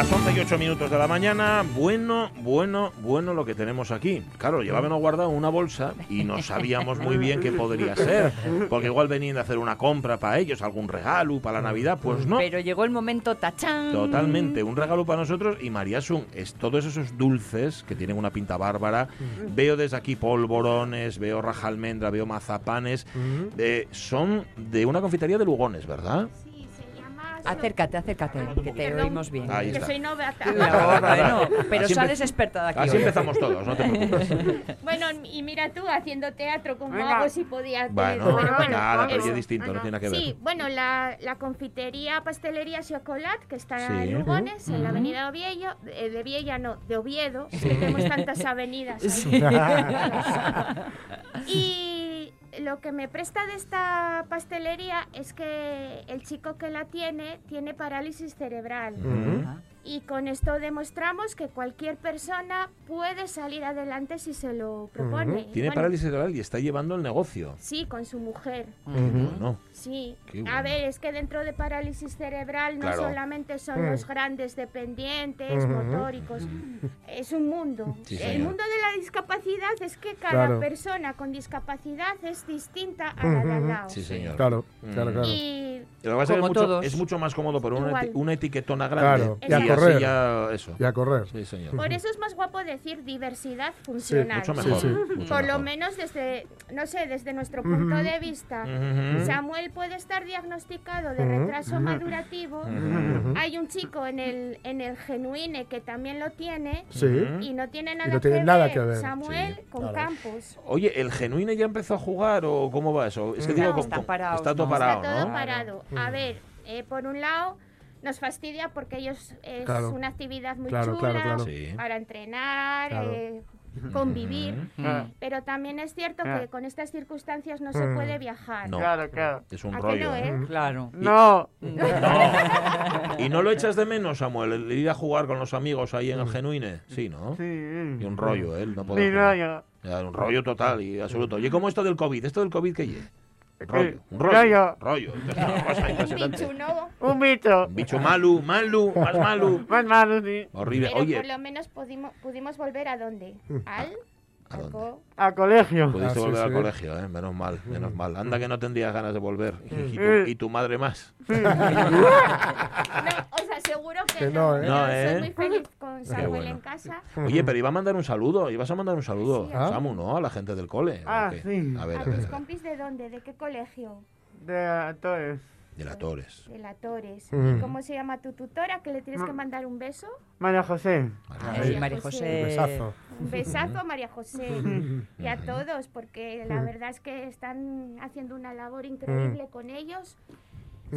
Las 11 y 8 minutos de la mañana, bueno, bueno, bueno lo que tenemos aquí. Claro, llevábamos guardado una bolsa y no sabíamos muy bien qué podría ser, porque igual venían a hacer una compra para ellos, algún regalo para la Navidad, pues no. Pero llegó el momento tachán. Totalmente, un regalo para nosotros y María Sun, es todos esos dulces que tienen una pinta bárbara. Veo desde aquí polvorones, veo raja almendra, veo mazapanes. eh, son de una confitería de Lugones, ¿verdad? Sí. Acércate, acércate, que te Perdón. oímos bien. Ahí Que está. soy novata. No, bueno, pero Así sales experta de aquí. Así hoy. empezamos todos, no te preocupes. Bueno, y mira tú haciendo teatro como Venga. hago si podía Bueno, pero bueno, nada, pero es distinto, no tiene nada que ver. Sí, bueno, la, la confitería Pastelería Chocolat, que está Sí. en Lugones, en la avenida Oviedo, eh, de Viella, no, de Oviedo, es que tenemos tantas avenidas. ahí. Y lo que me presta de esta pastelería es que el chico que la tiene tiene parálisis cerebral. Y con esto demostramos que cualquier persona puede salir adelante si se lo propone. Tiene bueno, parálisis cerebral y está llevando el negocio. Sí, con su mujer. No. Sí. A ver, es que dentro de parálisis cerebral no Claro. solamente son los grandes dependientes, motóricos, es un mundo. Sí, el mundo de la discapacidad es que cada Claro. persona con discapacidad es distinta a la de al lado. Sí, señor. Claro, Mm. claro, claro. Y Lo que pasa es mucho, todos. es mucho más cómodo por una, eti- una etiquetona grande. Claro, y a así correr. ya eso. Y a correr. Sí, señor. por eso es más guapo decir diversidad funcional. Mucho Sí, mejor. sí. mucho Por lo menos desde, no sé, desde nuestro punto de vista. Samuel puede estar diagnosticado de retraso madurativo. Hay un chico en el, en el Genuine que también lo tiene Sí. y no tiene nada, no tiene que, nada ver, que ver. Samuel Sí, con claro. Campos. Oye, ¿el Genuine ya empezó a jugar o cómo va eso? Es que No, digo, está con- parado, está todo no. parado, Está todo ¿no? parado. A ver, eh, por un lado nos fastidia porque ellos es Claro. una actividad muy Claro, chula claro, claro. Sí. para entrenar, Claro. eh, convivir. Ah, Pero también es cierto Ah. que con estas circunstancias no se Mm. puede viajar. No. Claro, claro. Es un ¿A que rollo. no, ¿eh? eh? Claro. No. ¿Y no lo echas de menos, Samuel? El ir a jugar con los amigos ahí en el Genuine. Sí, ¿no? Sí. Y un rollo, ¿eh? No rollo. Ya, un rollo total y absoluto. ¿Y cómo esto del COVID? ¿Esto del COVID qué ye? Un rollo, un rollo. rollo. Rollo. Esto es una cosa Un bicho, ¿no? Un bicho. Un bicho malu, malu, más malu. Más malo, sí. Horrible. Pero Oye, por lo menos pudimos, pudimos volver a dónde? Al, ¿A dónde? co- Al colegio. pudiste Ah, sí, volver al sí. colegio, ¿eh? Menos mal, menos mal. Anda que no tendrías ganas de volver. Y, y tu, y tu madre más. No, o sea, seguro que, Que no. no, ¿eh? No, Yo ¿eh? Soy muy feliz con Samuel bueno. en casa. Oye, pero iba a mandar un saludo. Ibas a mandar un saludo, Sí, ¿Ah? Samu, ¿no? A la gente del cole. ¿o Ah, sí. A ver, ¿A a ver, tus a ver. compis de dónde? ¿De qué colegio? De actores. De la Torres. De la Torres. Mm. ¿Y cómo se llama tu tutora? ¿Que le tienes que mandar un beso? María José. Ay, María María José. José. Besazo. Un besazo, María José. Y a todos, porque la verdad es que están haciendo una labor increíble con ellos.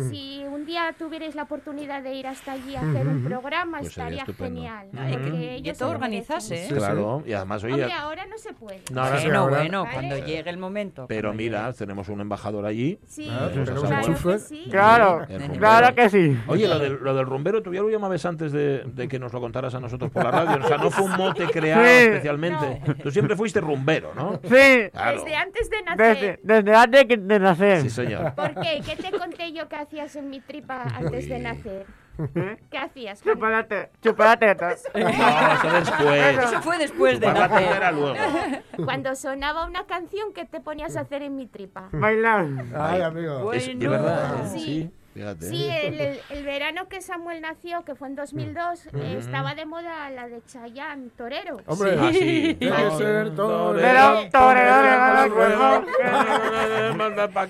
Si un día tuvierais la oportunidad de ir hasta allí a hacer un programa, Pues estaría estupendo. genial. Porque que- ellos que se todo organizase. ¿eh? Claro, y además, oye, Hombre, ahora no se puede. no, ahora sí, Bueno, ahora- bueno, Vale. cuando llegue el momento. pero mira, llegue. tenemos un embajador allí. Sí, Ah, claro que sí. Claro. Claro que sí. Oye, lo del, lo del rumbero, tú ya lo llamabas antes de, de que nos lo contaras a nosotros por la radio. O sea, no fue un mote creado Sí. especialmente. Tú siempre fuiste rumbero, ¿no? Sí. Claro. Desde antes de nacer. Desde, desde antes de nacer. Sí, señor. ¿Por qué? ¿Qué te conté yo que hacías en mi tripa antes de nacer? ¿Eh? ¿Qué hacías? Chocolate. Chocolate. No, eso después. Eso fue después de nacer. primera luego. Cuando sonaba una canción, ¿qué te ponías a hacer en mi tripa? Bailar. Ay, amigo. Es, es Bueno. verdad, ¿eh? Sí. sí. Fíjate. Sí, el, el- el verano que Samuel nació, que fue en 2002, eh, estaba de moda la de Chayanne, Torero. Hombre, Ah, sí. tiene que ser todo. Pero, torero, torero,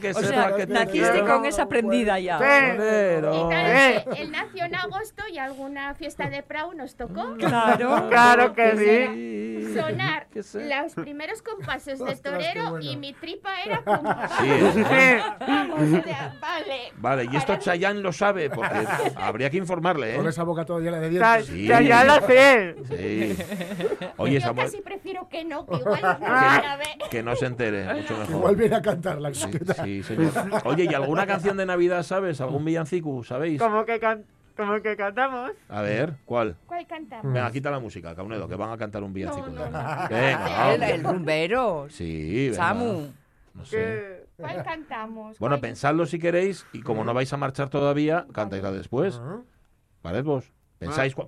que sepa que naciste con esa prendida ya. Torero. Y claro, Eh. que él nació en agosto y alguna fiesta de Prau nos tocó Claro. Claro que sí. sonar los primeros compases de torero y mi tripa era como... Sí, ¿eh? Vale. Vale, ¿y esto esto Chayanne lo sabe, porque habría que informarle, Con ¿eh? esa boca toda llena de dientes. Sí. ya lo sé. Sí. Oye, Yo Samuel, casi prefiero que no, que igual la primera vez. que no se entere, mucho mejor. Igual viene a cantar la Sí, sí, señor. Oye, ¿y alguna canción de Navidad sabes? ¿Algún villancico, sabéis? Como que, can- como que cantamos. A ver, ¿cuál? ¿Cuál cantamos? Venga, quita la música, Caunedo, que van a cantar un villancico. No, no, no. Venga, El, rumbero. Sí, venga. Samu. No sé. Que... ¿Cuál cantamos? Bueno, ¿Cuál- pensadlo si queréis y como no vais a marchar todavía, cantáisla después. Ah. ¿Vale vos?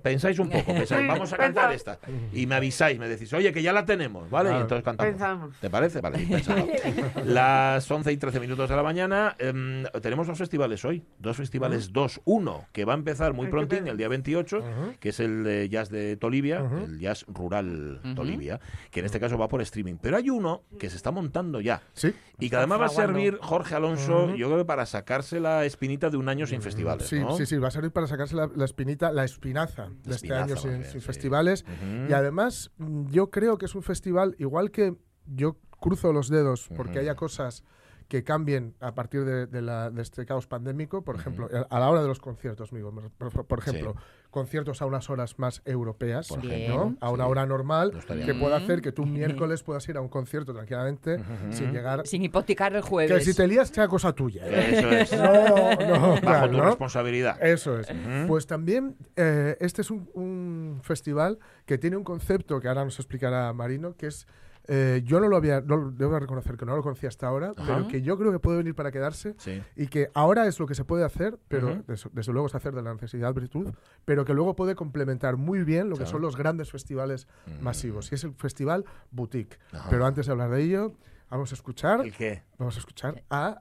Pensáis, un poco, pensáis, vamos a cantar esta. Y me avisáis, me decís, oye, que ya la tenemos, ¿vale? Y entonces cantamos. Pensamos. ¿Te parece? Vale. Las 11 y 13 minutos de la mañana. em, tenemos dos festivales hoy. Dos festivales, dos. Uno, que va a empezar muy pena. el día 28, que es el de jazz de Tolivia, el jazz rural. Tolivia, que en este caso va por streaming. Pero hay uno que se está montando ya. Sí. Y que además va a servir Jorge Alonso, yo creo que para sacarse la espinita de un año sin festivales. Sí, ¿no? sí, sí, va a servir para sacarse la, la espinita, la espinaza de este espinaza, año sin, bien, sin sí. festivales. Y además, yo creo que es un festival, igual que yo cruzo los dedos porque haya cosas que cambien a partir de, de la- de este caos pandémico, por ejemplo, a- a la hora de los conciertos, amigo, me- por, por ejemplo, conciertos a unas horas más europeas, Por ¿no? a una sí. hora normal, No que pueda hacer que tú un miércoles puedas ir a un concierto tranquilamente sin llegar... Sin hipotecar el Que jueves. si te lías sea cosa tuya. ¿eh? Eso es. No, no, Bajo claro, tu ¿no? responsabilidad. Eso es. Pues también eh, este es un, un festival que tiene un concepto que ahora nos explicará Marino, que es, eh, yo no lo había, no, debo reconocer que no lo conocía hasta ahora, pero que yo creo que puede venir para quedarse Sí. y que ahora es lo que se puede hacer, pero Ujú. desde, desde luego es hacer de la necesidad virtud, pero que luego puede complementar muy bien lo que Claro. son los grandes festivales masivos. Y es el festival Boutique. Ajá. Pero antes de hablar de ello, vamos a escuchar ¿El qué? Vamos a escuchar a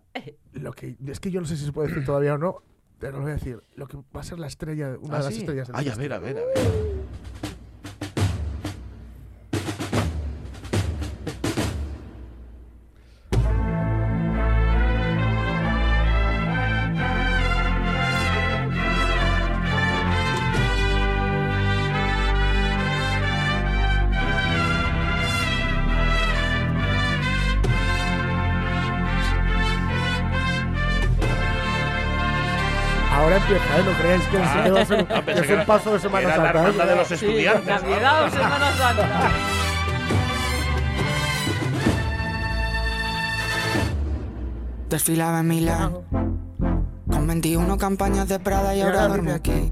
lo que es que yo no sé si se puede decir todavía o no, pero lo voy a decir. Lo que va a ser la estrella, una Ah, de las sí. estrellas del Ay, a ver, a ver, a ver. ¿Eh? Que, Ah, que va a ser, no, que pensé es un paso de Semana Era la Santa. ¿eh? hermandad de los estudiantes. ¿no? Navidad o Semana Santa. Desfilaba en Milán con 21 campañas de Prada y ahora duerme aquí.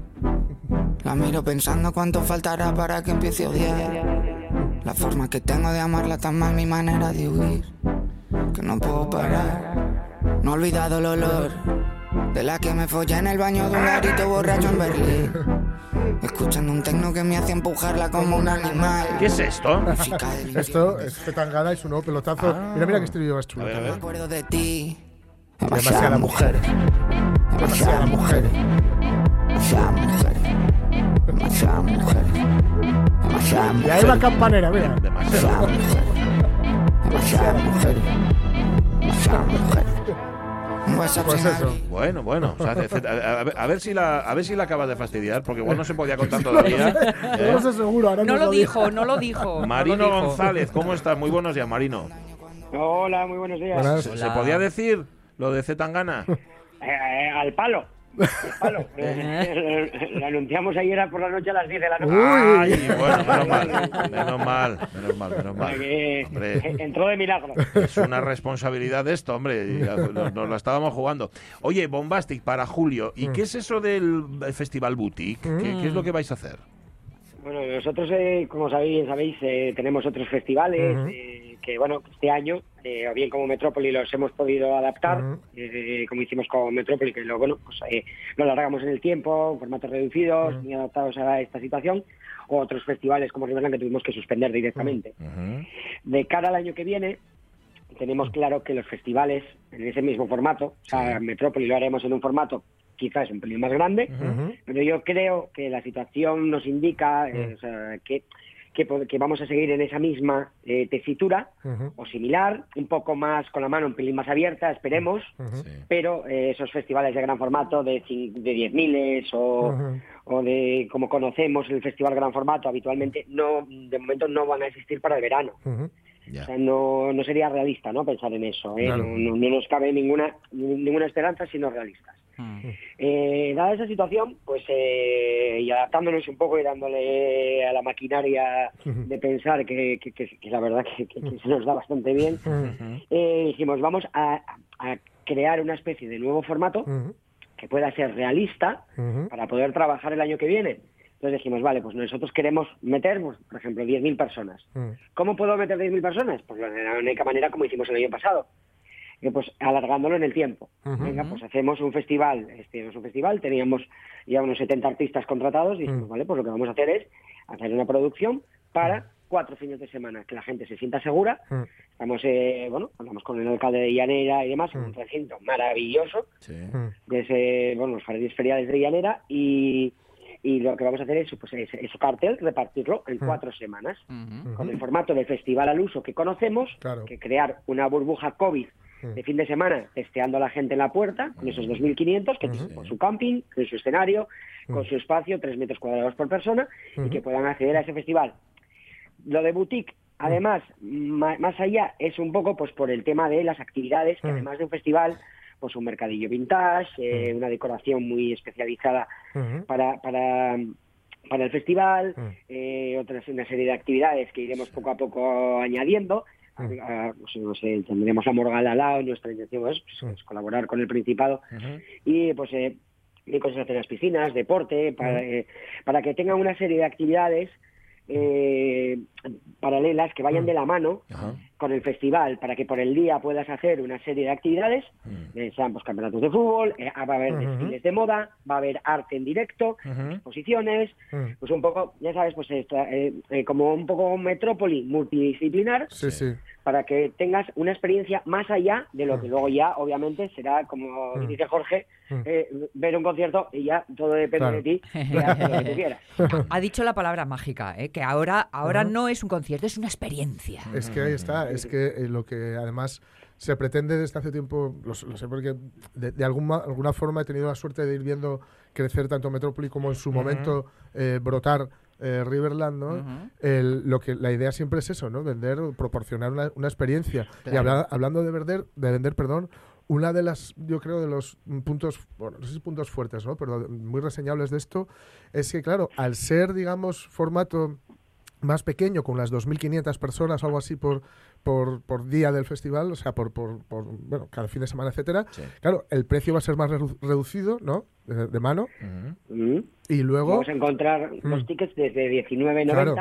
La miro pensando cuánto faltará para que empiece a odiar. La forma que tengo de amarla tan mal mi manera de huir. Que no puedo parar. No he olvidado el olor de la que me follé en el baño de un garito borracho en Berlín. Escuchando un tecno que me hace empujarla como un animal. ¿Qué es esto? Música del Esto es Fetangana y su nuevo pelotazo. Mira, mira que estribillo más chulo. Me acuerdo de ti. Demasiadas mujeres. Demasiadas mujeres. Demasiadas mujeres. Demasiadas mujeres. Demasiadas Y ahí va campanera, mira. Demasiado. Demasiadas mujeres. Demasiadas mujeres. WhatsApp Pues sin eso. Bueno, bueno. o sea, hace- a, a ver, a ver si la, a ver si la acabas de fastidiar, porque igual no se podía contar todavía. ¿eh? no sé seguro, ahora No lo dijo, no lo dijo. no Marino lo dijo. González, ¿cómo estás? Muy buenos días, Marino. Hola, muy buenos días. Buenas. ¿Se, se podía decir lo de Zetangana? Eh, eh, al palo. Al palo. Eh, Lo anunciamos ayer por la noche a las 10 de la noche. Ay, bueno, menos mal, menos mal, menos mal, menos mal. Hombre. eh, entró de milagro. Es una responsabilidad esto, hombre. Nos, nos la estábamos jugando. Oye, Bombastic para Julio. ¿Y qué es eso del Festival Boutique? ¿Qué, qué es lo que vais a hacer? Bueno, nosotros, eh, como sabéis, sabéis eh, tenemos otros festivales eh, que, bueno, este año, eh, o bien como Metrópoli, los hemos podido adaptar, eh, como hicimos con Metrópoli, que lo, bueno, pues, eh, lo alargamos en el tiempo, formatos reducidos, muy adaptados a esta situación, o otros festivales como Riverland que tuvimos que suspender directamente. De cara al año que viene, tenemos claro que los festivales, en ese mismo formato, o sea, Metrópoli lo haremos en un formato quizás un pelín más grande, pero yo creo que la situación nos indica eh, o sea, que, que, vamos a seguir en esa misma eh, tesitura o similar, un poco más con la mano un pelín más abierta, esperemos, pero eh, esos festivales de gran formato de, cin- de 10 miles o, o de como conocemos el festival gran formato habitualmente, no de momento no van a existir para el verano. O sea, no, no sería realista ¿no? pensar en eso. ¿eh? Claro. No, no- no nos cabe ninguna, ninguna esperanza sino realistas. Eh, dada esa situación, pues eh, y adaptándonos un poco y dándole a la maquinaria de pensar que, que- que- que la verdad que, que- que se nos da bastante bien, eh, dijimos vamos a, a crear una especie de nuevo formato que pueda ser realista para poder trabajar el año que viene. Entonces dijimos, vale, pues nosotros queremos meter, pues, por ejemplo, 10.000 personas. ¿Cómo puedo meter 10.000 personas? Pues de la única manera como hicimos el año pasado. Eh, pues alargándolo en el tiempo. Venga, pues hacemos un festival, este es un festival, teníamos ya unos 70 artistas contratados y dijimos, Mm. vale, pues lo que vamos a hacer es hacer una producción para cuatro fines de semana, que la gente se sienta segura. Mm. Estamos, eh, bueno, hablamos con el alcalde de Llanera y demás, en un recinto maravilloso, Sí. Mm. de ese, bueno, los jardines feriales de Llanera y, y lo que vamos a hacer es, pues, ese, ese cartel, repartirlo en cuatro semanas con el formato de festival al uso que conocemos, Claro. que crear una burbuja COVID de fin de semana testeando a la gente en la puerta con esos 2.500 que tienen con su camping, con su escenario, con su espacio, 3 metros cuadrados por persona y que puedan acceder a ese festival. Lo de boutique, además, más allá, es un poco pues por el tema de las actividades, que además de un festival, pues un mercadillo vintage, eh, una decoración muy especializada Ujú. para, para, para el festival, Mm. eh, otras una serie de actividades que iremos poco a poco añadiendo. A- a- pues, no sé, tendremos la Morgala al lado, nuestra intención es, pues, es colaborar con el Principado y pues eh, cosas en las piscinas, deporte, para, eh, para que tengan una serie de actividades eh, paralelas que vayan de la mano. Con el festival para que por el día puedas hacer una serie de actividades, eh, sean pues campeonatos de fútbol, eh, va a haber desfiles de moda, va a haber arte en directo, exposiciones, Mm. pues un poco, ya sabes, pues esta, eh, eh, como un poco metrópoli multidisciplinar Sí, sí. para que tengas una experiencia más allá de lo que luego ya, obviamente, será, como Mm. dice Jorge, Mm. eh, ver un concierto y ya todo depende Claro. de ti, que hagas lo que tú quieras. Ha dicho la palabra mágica, ¿eh? que ahora, ahora no es un concierto, es una experiencia. Es que ahí está, es que eh, lo que además se pretende desde hace tiempo, lo, sé porque de, de alguna, alguna forma he tenido la suerte de ir viendo crecer tanto Metrópoli como en su momento eh, brotar eh, Riverland, ¿no? El- lo que la idea siempre es eso, ¿no? Vender, proporcionar una, una experiencia. Y habla- hablando de vender, de vender, perdón, una de las, yo creo, de los puntos, bueno, no sé si puntos fuertes, ¿no? Pero muy reseñables de esto es que, claro, al ser, digamos, formato más pequeño, con las 2.500 personas o algo así por, por, por día del festival, o sea, por, por, por, bueno, cada fin de semana, etcétera. Sí. Claro, el precio va a ser más redu- reducido, ¿no? De, de mano. Y luego... Vamos a encontrar los Mm. tickets desde 19.90. Claro.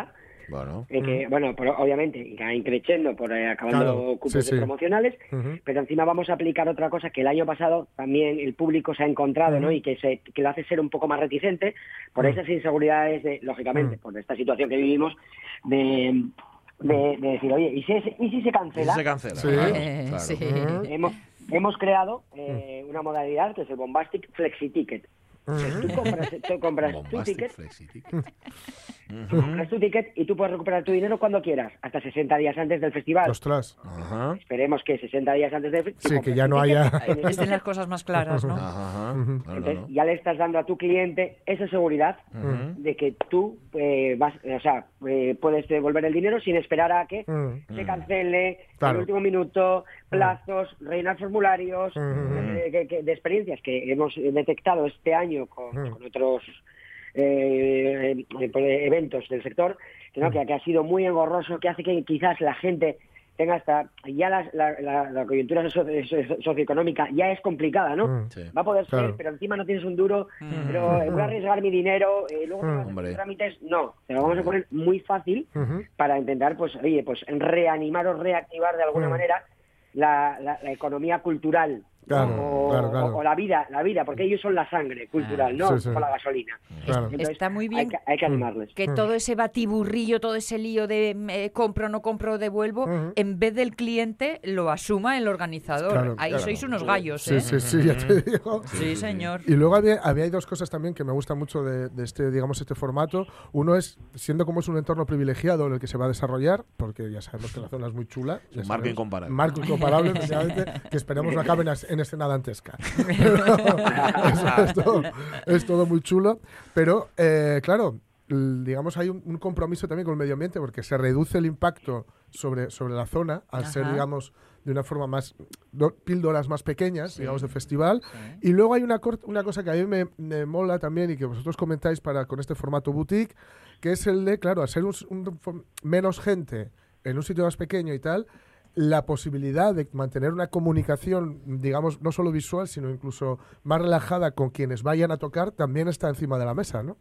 Bueno. eh, que, bueno, pero obviamente irá increciendo por eh, acabando Claro, cupos sí, de sí. promocionales, pero encima vamos a aplicar otra cosa que el año pasado también el público se ha encontrado, ¿no? Y que, se, que lo hace ser un poco más reticente por Mm. esas inseguridades, de, lógicamente, Mm. por esta situación que vivimos, de, de, de decir, oye, ¿y si, ¿y si se Y cancela? se cancela. Sí. claro, Eh, claro. sí. Ujú. Hemos, hemos creado eh, una modalidad que es el Bombastic Flexi Ticket. Tú compras, tú compras tu Bombastic ticket. compras tu ticket y tú puedes recuperar tu dinero cuando quieras, hasta 60 días antes del festival. Ostras. Ajá. Esperemos que 60 días antes del Sí, festival. que ya no haya... Estén las cosas más claras, ¿no? Ajá. No, no, Entonces, no. ya le estás dando a tu cliente esa seguridad de que tú eh, vas, o sea, eh, puedes devolver el dinero sin esperar a que se cancele Claro. el último minuto, plazos, rellenar formularios, serie de, que- de experiencias que hemos detectado este año con otros eh, eh, eventos del sector, que, ¿no? que, que ha sido muy engorroso, que hace que quizás la gente tenga hasta ya la, la- la- la coyuntura socio- socio- socioeconómica ya es complicada, ¿no? Mm. Sí. Va a poder Claro. ser, pero encima no tienes un duro, Mm. pero eh, voy a arriesgar mi dinero, eh, luego Hombre. mis trámites. No, te lo vamos a poner muy fácil para intentar, pues, oye, pues reanimar o reactivar de alguna Mm. manera la, la- la economía cultural. Claro, o, claro, claro. o- o la vida, la vida, porque ellos son la sangre cultural, no Sí, sí. con la gasolina. Claro. Entonces, Está muy Hay bien que, hay que animarles. que todo ese batiburrillo, todo ese lío de eh, compro, no compro, devuelvo, en vez del cliente lo asuma el organizador. Claro, Ahí claro. sois unos gallos, Sí, ¿eh? sí, sí, ya te digo. Sí, señor. Y luego había, había hay dos cosas también que me gustan mucho de, de este, digamos, este formato. Uno es, siendo como es un entorno privilegiado en el que se va a desarrollar, porque ya sabemos que la zona es muy chula. marco incomparable. Marco incomparable, que esperemos no acabe en, es- en escena dantesca. Es, todo, es todo muy chulo. Pero, eh, claro, digamos, hay un, un compromiso también con el medio ambiente porque se reduce el impacto sobre, sobre la zona al ser, digamos, de una forma más, do- píldoras más pequeñas, digamos, de festival. Y luego hay una, una cosa que a mí me, me mola también y que vosotros comentáis para con este formato boutique, que es el de, claro, al ser un, un for- menos gente en un sitio más pequeño y tal, la posibilidad de mantener una comunicación, digamos, no solo visual, sino incluso más relajada con quienes vayan a tocar, también está encima de la mesa, ¿no?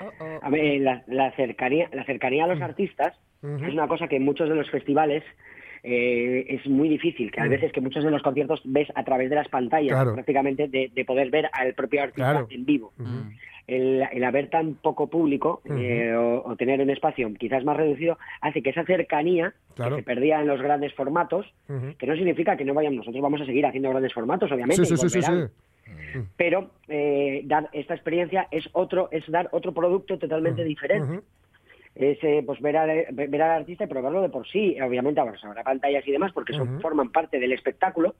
Oh, oh. A ver, la, la cercanía, la cercanía a los artistas es una cosa que en muchos de los festivales eh, es muy difícil, que a veces que muchos de los conciertos ves a través de las pantallas, Claro. prácticamente de, de poder ver al propio artista Claro. en vivo. El, el haber tan poco público eh, o, o tener un espacio quizás más reducido hace que esa cercanía Claro. que se perdía en los grandes formatos, que no significa que no vayamos, nosotros vamos a seguir haciendo grandes formatos, obviamente, Sí, sí, y sí, sí, volverán. sí. pero eh, dar esta experiencia es otro es dar otro producto totalmente diferente. Es eh, pues ver al, ver al artista y probarlo de por sí. Obviamente ahora habrá pantallas y demás porque son, forman parte del espectáculo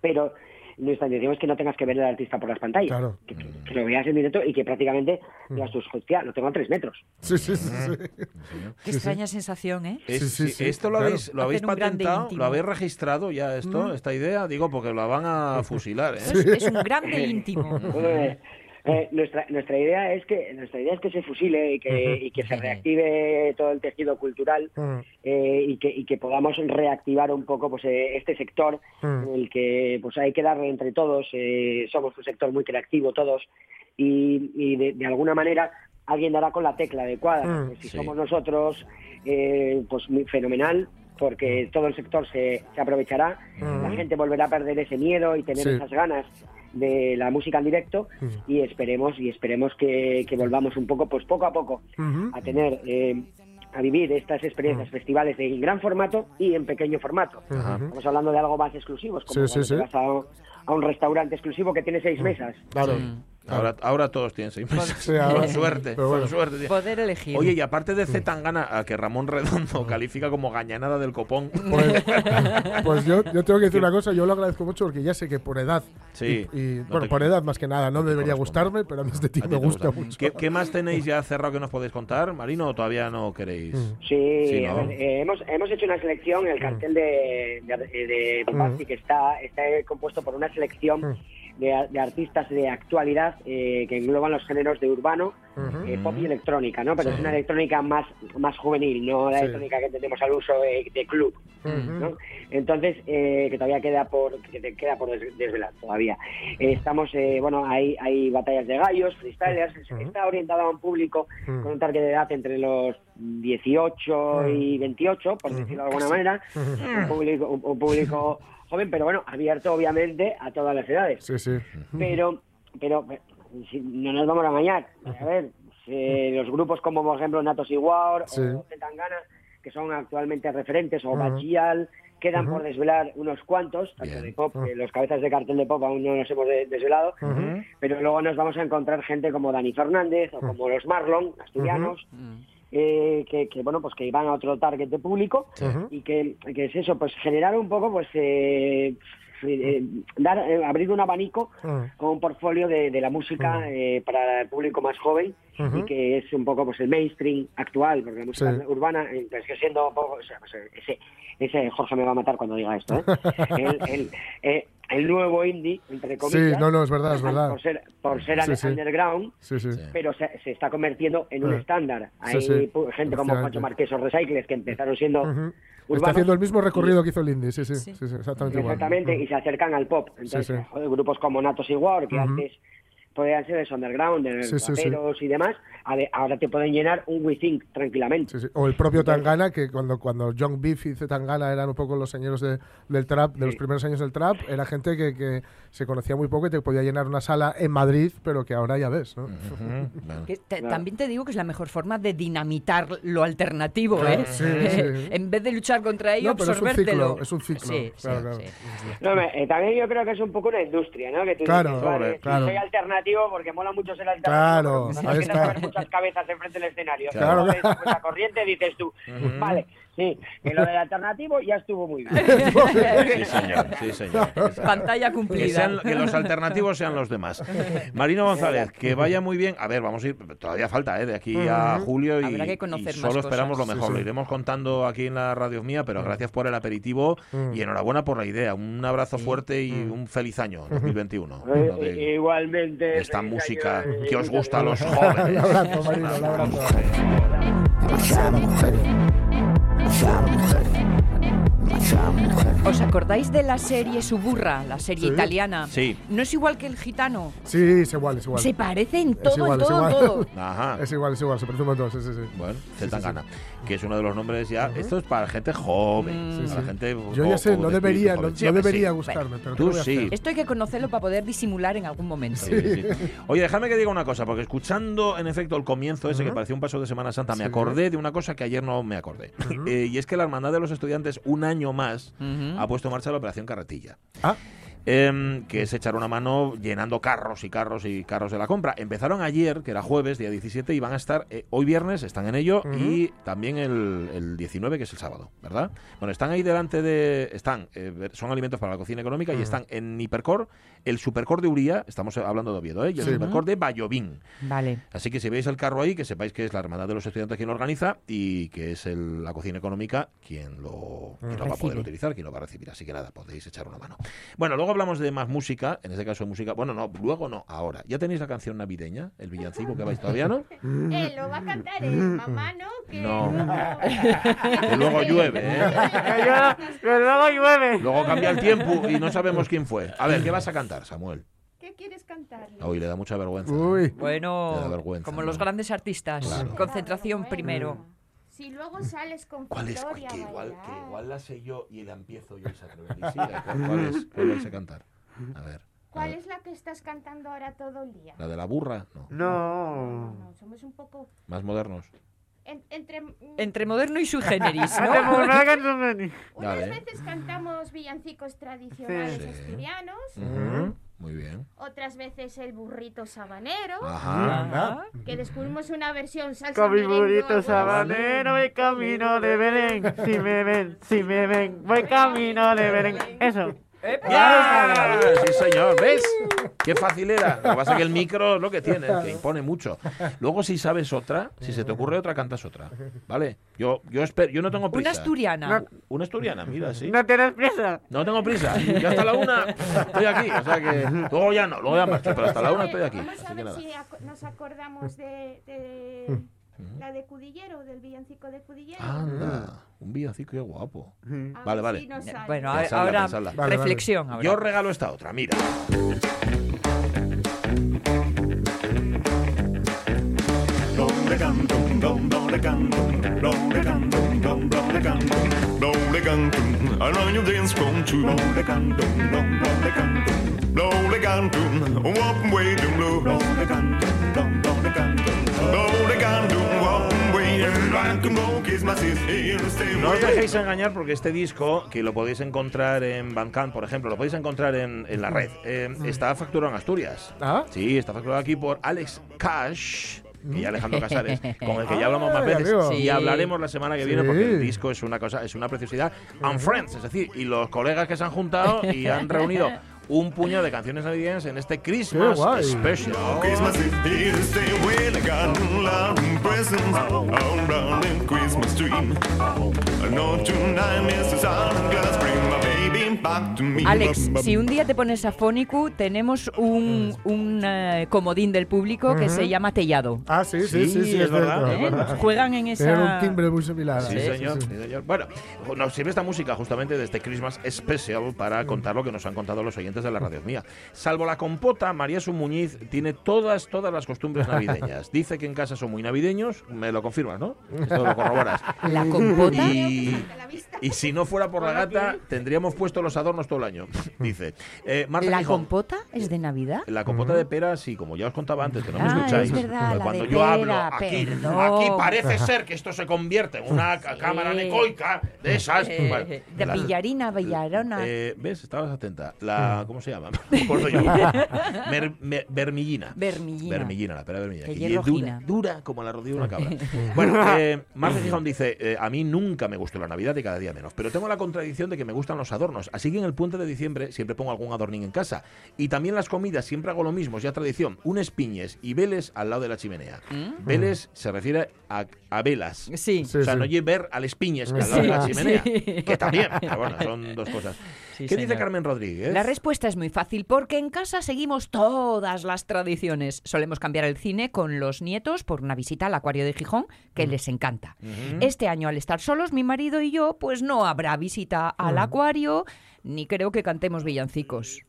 pero nuestra intención es que no tengas que ver al artista por las pantallas Claro. que, lo veas en directo y que prácticamente digas tú hostia lo tengo a tres metros Sí, sí, sí, sí. Qué extraña sensación, ¿eh? Es- Sí, sí, sí, sí, ¿Esto lo claro. habéis, lo habéis patentado? ¿Lo habéis registrado ya esto, esta idea? Digo, porque lo van a fusilar, ¿eh? Es, es un grande íntimo. Eh, nuestra nuestra idea es que nuestra idea es que se fusile y que, y que se reactive todo el tejido cultural eh, y, que, y que podamos reactivar un poco pues eh, este sector en el que pues hay que darle entre todos eh, somos un sector muy creativo todos y, y de, de alguna manera alguien dará con la tecla adecuada Mm. Si Sí. somos nosotros eh, pues muy fenomenal porque todo el sector se, se aprovechará Mm. la gente volverá a perder ese miedo y tener Sí. esas ganas de la música en directo y esperemos y esperemos que, que volvamos un poco pues poco a poco a tener eh, a vivir estas experiencias festivales en gran formato y en pequeño formato. Estamos hablando de algo más exclusivos, como Sí, sí, vas a, a un restaurante exclusivo que tiene seis mesas. Claro. Ahora, ahora todos tienen seis meses. Sí, ahora con sí. suerte, bueno. con suerte. Poder elegir. Oye, y aparte de Z Tangana, a que Ramón Redondo califica como gañanada del copón. Pues, pues yo, yo tengo que decir una cosa, yo lo agradezco mucho porque ya sé que por edad, Sí, y, y, no bueno, te- por edad más que nada, no te debería gustarme, pero a mí este A tío ti me gusta gusta. mucho. ¿Qué, qué más tenéis ya cerrado que nos podéis contar, Marino, o todavía no queréis? Sí, Sí, a ¿no? ver, eh, hemos, hemos hecho una selección, el cartel de, de, que está, está compuesto por una selección de, artistas de actualidad eh, que engloban los géneros de urbano, eh, pop y electrónica, ¿no? Pero es una electrónica más, más juvenil, no la Sí. electrónica que tenemos al uso de, de club. ¿no? Entonces, eh, que todavía queda por que te queda por des- desvelar todavía. Eh, estamos, eh, bueno, hay, hay batallas de gallos, freestylers, está orientado a un público con un target de edad entre los 18 y 28, por decirlo de alguna manera, un público, un, un público joven, pero bueno, abierto obviamente a todas las edades. Sí, sí. Pero, pero no nos vamos a engañar. A ver, eh, los grupos como por ejemplo Natos Iguar Sí. o Zetangana, que son actualmente referentes, o Ujú. Bachial, quedan por desvelar unos cuantos, tanto de pop, que los cabezas de cartel de pop aún no nos hemos de- desvelado, pero luego nos vamos a encontrar gente como Dani Fernández o como los Marlon, asturianos, eh, que, que, bueno pues que van a otro target de público y que, que es eso pues generar un poco pues eh, eh, dar eh, abrir un abanico Mm. con un portfolio de, de la música eh, para el público más joven y que es un poco pues el mainstream actual porque la música Sí. urbana eh, pues, que siendo un poco o sea, pues, ese ese Jorge me va a matar cuando diga esto ¿eh? el, el, eh, el nuevo indie entre Sí, comillas no, no, es verdad, es verdad. por ser por ser Sí, sí. underground Sí, sí. pero se, se está convirtiendo en un Ah. estándar. Hay gente como. Pancho Marqués o Recycles que empezaron siendo. Urbanos. Está haciendo el mismo recorrido que hizo el Indie, sí, sí, sí, sí, exactamente igual. Exactamente, y se acercan al pop. Entonces, Sí, sí. joder, grupos como Natos y War, que Ujú. antes podían ser de underground, de Sí, sí, sí. y demás, ahora te pueden llenar un We Think tranquilamente. Sí, sí. O el propio Tangana, que cuando, cuando Young Beef y Tangana eran un poco los señores de- del trap, de los primeros años del trap, era gente que, que se conocía muy poco y te podía llenar una sala en Madrid, pero que ahora ya ves, ¿no? Ujú, bueno. Que te- También te digo que es la mejor forma de dinamitar lo alternativo, Claro, ¿eh? sí, sí. en vez de luchar contra ello, No, pero es un absorbértelo. ciclo, es un ciclo, claro, claro. No, me- eh, también yo creo que es un poco una industria, ¿no? Que tú Claro, dices, vale, hombre, claro. soy alternativo porque mola mucho ser alternativo. Claro, ahí está. a muchas cabezas enfrente del escenario. Claro, Claro. claro. la corriente dices tú, vale, Sí, que lo del alternativo ya estuvo muy bien. Sí, señor, sí, señor. Pantalla Que, cumplida. sean- que los alternativos sean los demás. Marino González, que vaya muy bien. A ver, vamos a ir, todavía falta, ¿eh? De aquí a julio y, Habrá que conocer y más solo esperamos cosas. lo mejor. Sí, sí. Lo iremos contando aquí en la radio mía, pero gracias por el aperitivo y enhorabuena por la idea. Un abrazo fuerte y un feliz año 2021. Eh, de- eh, Igualmente. esta música año, que os gusta a los Un jóvenes. abrazo, Marino, un abrazo. Demasiadas mujeres. Demasiadas mujeres. ¿Os acordáis de la serie Suburra, la serie Sí. italiana? Sí. ¿No es igual que el gitano? Sí, es igual, es igual. Se parece en todo, igual, en es todo, en igual. todo. Ajá. Es igual, es igual, se parece un montón, sí, sí, sí. Bueno, Sí, sí, Zetangana, que es uno de los nombres ya. Esto es para gente joven. Sí, para sí. gente Yo ya sé, no de debería, no, no debería sí. gustarme, pero Tú ¿qué voy a sí. Esto hay que conocerlo para poder disimular en algún momento. Sí, sí. Oye, déjame que diga una cosa, porque escuchando en efecto el comienzo ese que parecía un paso de Semana Santa, me Sí. acordé de una cosa que ayer no me acordé. Eh, y es que la Hermandad de los Estudiantes, un año más. Ha puesto en marcha la Operación Carretilla. Ah, Em, que es echar una mano llenando carros y carros y carros de la compra. Empezaron ayer, que era jueves, día 17, y van a estar eh, hoy viernes, están en ello, y también el, el 19, que es el sábado, ¿verdad? Bueno, están ahí delante de... están eh, Son alimentos para la cocina económica y están en Hipercor, el Supercor de Uría, estamos hablando de Oviedo, ¿eh? y el Sí. Supercor de Bayovín. Vale. Así que si veis el carro ahí, que sepáis que es la Hermandad de los Estudiantes quien lo organiza y que es el- la cocina económica quien lo, quien lo va a poder utilizar, quien lo va a recibir. Así que nada, podéis echar una mano. Bueno, luego hablamos de más música, en este caso música, bueno, no, luego no, ahora. ¿Ya tenéis la canción navideña, el villancico que vais todavía, no? Eh, lo va a cantar el mamá, ¿no? Que No. luego- Que luego llueve, ¿eh? Que luego llueve. Luego cambia el tiempo y no sabemos quién fue. A ver, ¿qué vas a cantar, Samuel? ¿Qué quieres cantar? Hoy le da mucha vergüenza. uy. Me da Bueno, vergüenza, como ¿no? los grandes artistas. Claro. Concentración Bueno. primero. Si luego sales con ¿Cuál es? Victoria Que igual, que igual la sé yo y la empiezo yo atreven. Sí, ¿cuál, cuál es? ¿Cuál cantar? A ver. ¿Cuál ver. es la que estás cantando ahora todo el día? ¿La de la burra? No. No. No, somos un poco... Más modernos. En- entre... Entre moderno y sui generis, ¿no? Unas veces cantamos villancicos tradicionales Sí. asturianos, Ujú, Muy bien. otras veces el burrito sabanero, Ajá. Que descubrimos una versión salsa Con mi burrito sabanero voy camino de Belén. Si me ven, si me ven, voy camino de Belén. Eso. ¡Ya! Sí, señor. ¿Ves? Qué fácil era. Lo que pasa es que el micro es lo que tiene, que impone mucho. Luego, si sabes otra, si se te ocurre otra, cantas otra. ¿Vale? Yo, yo, espero, yo no tengo prisa. Una asturiana. Una asturiana, mira, sí. No tienes prisa. No tengo prisa. Ya hasta la una estoy aquí. O sea que luego ya no, luego ya marcho, pero hasta la una estoy aquí. Vamos a ver si nos acordamos de, de la de Cudillero, del villancico de Cudillero. Anda, un villancico qué guapo. A ver Vale, vale. si. Bueno, Pensadla, ahora pensadla. Vale, reflexión. ahora. Yo regalo esta otra, mira. No os dejéis engañar porque este disco, que lo podéis encontrar en Bandcamp, por ejemplo, lo podéis encontrar en, en la red, eh, está facturado en Asturias. Ah. Sí, está facturado aquí por Alex Cash. Y Alejandro Casares, con el que ya hablamos más veces. amigo. Y Sí. hablaremos la semana que viene Sí. porque el disco es una cosa, es una preciosidad. And Friends, es decir, y los colegas que se han juntado y han reunido un puño de canciones navideñas en este Christmas. Special. Christmas stream. No two nine misses on Alex, si un día te pones afónico, tenemos un, un eh, comodín del público que se llama Tellado. Ah, sí, sí, sí, Sí, sí, es es verdad, ¿eh? Juegan en Tienen un esa... timbre muy similar. Sí, señor, sí, señor. Bueno, nos sirve esta música justamente de este Christmas Special para contar lo que nos han contado los oyentes de la radio mía. Salvo la compota, María Su Muñiz tiene todas, todas las costumbres navideñas. Dice que en casa son muy navideños, me lo confirmas, ¿no? Esto lo corroboras. La compota. Y. Y si no fuera por la gata, tendríamos puesto los adornos todo el año. Dice. Eh, Marta ¿La Gijón, compota es de Navidad? La compota de pera, sí, como ya os contaba antes, que no me Ah, escucháis. es verdad, la cuando de yo hablo aquí, perdón. aquí parece ser que esto se convierte en una cámara necoica de esas. Eh, Bueno, de la- Villarina, Villarona. eh, ¿Ves? Estabas atenta. La, ¿Cómo se llama? Yo. Mer- me- vermillina. Vermillina. Vermillina, la pera vermillina. Que ye dura, dura como la rodilla de una cabra. Bueno, eh, Marta Gijón dice, eh, a mí nunca me gustó la Navidad y cada día menos, pero tengo la contradicción de que me gustan los adornos, así que en el puente de diciembre siempre pongo algún adornín en casa. Y también las comidas, siempre hago lo mismo, es ya tradición, un espiñes y veles al lado de la chimenea. Veles se refiere a, a velas. Sí. Sí, o sea, sí. no lle ver al espiñes al lado de la chimenea, sí. que también, pero bueno, son dos cosas. Sí, ¿Qué dice. Carmen Rodríguez? La respuesta es muy fácil, porque en casa seguimos todas las tradiciones. Solemos cambiar el cine con los nietos por una visita al acuario de Gijón, que les encanta. Este año, al estar solos, mi marido y yo, pues no habrá visita al acuario, ni creo que cantemos villancicos.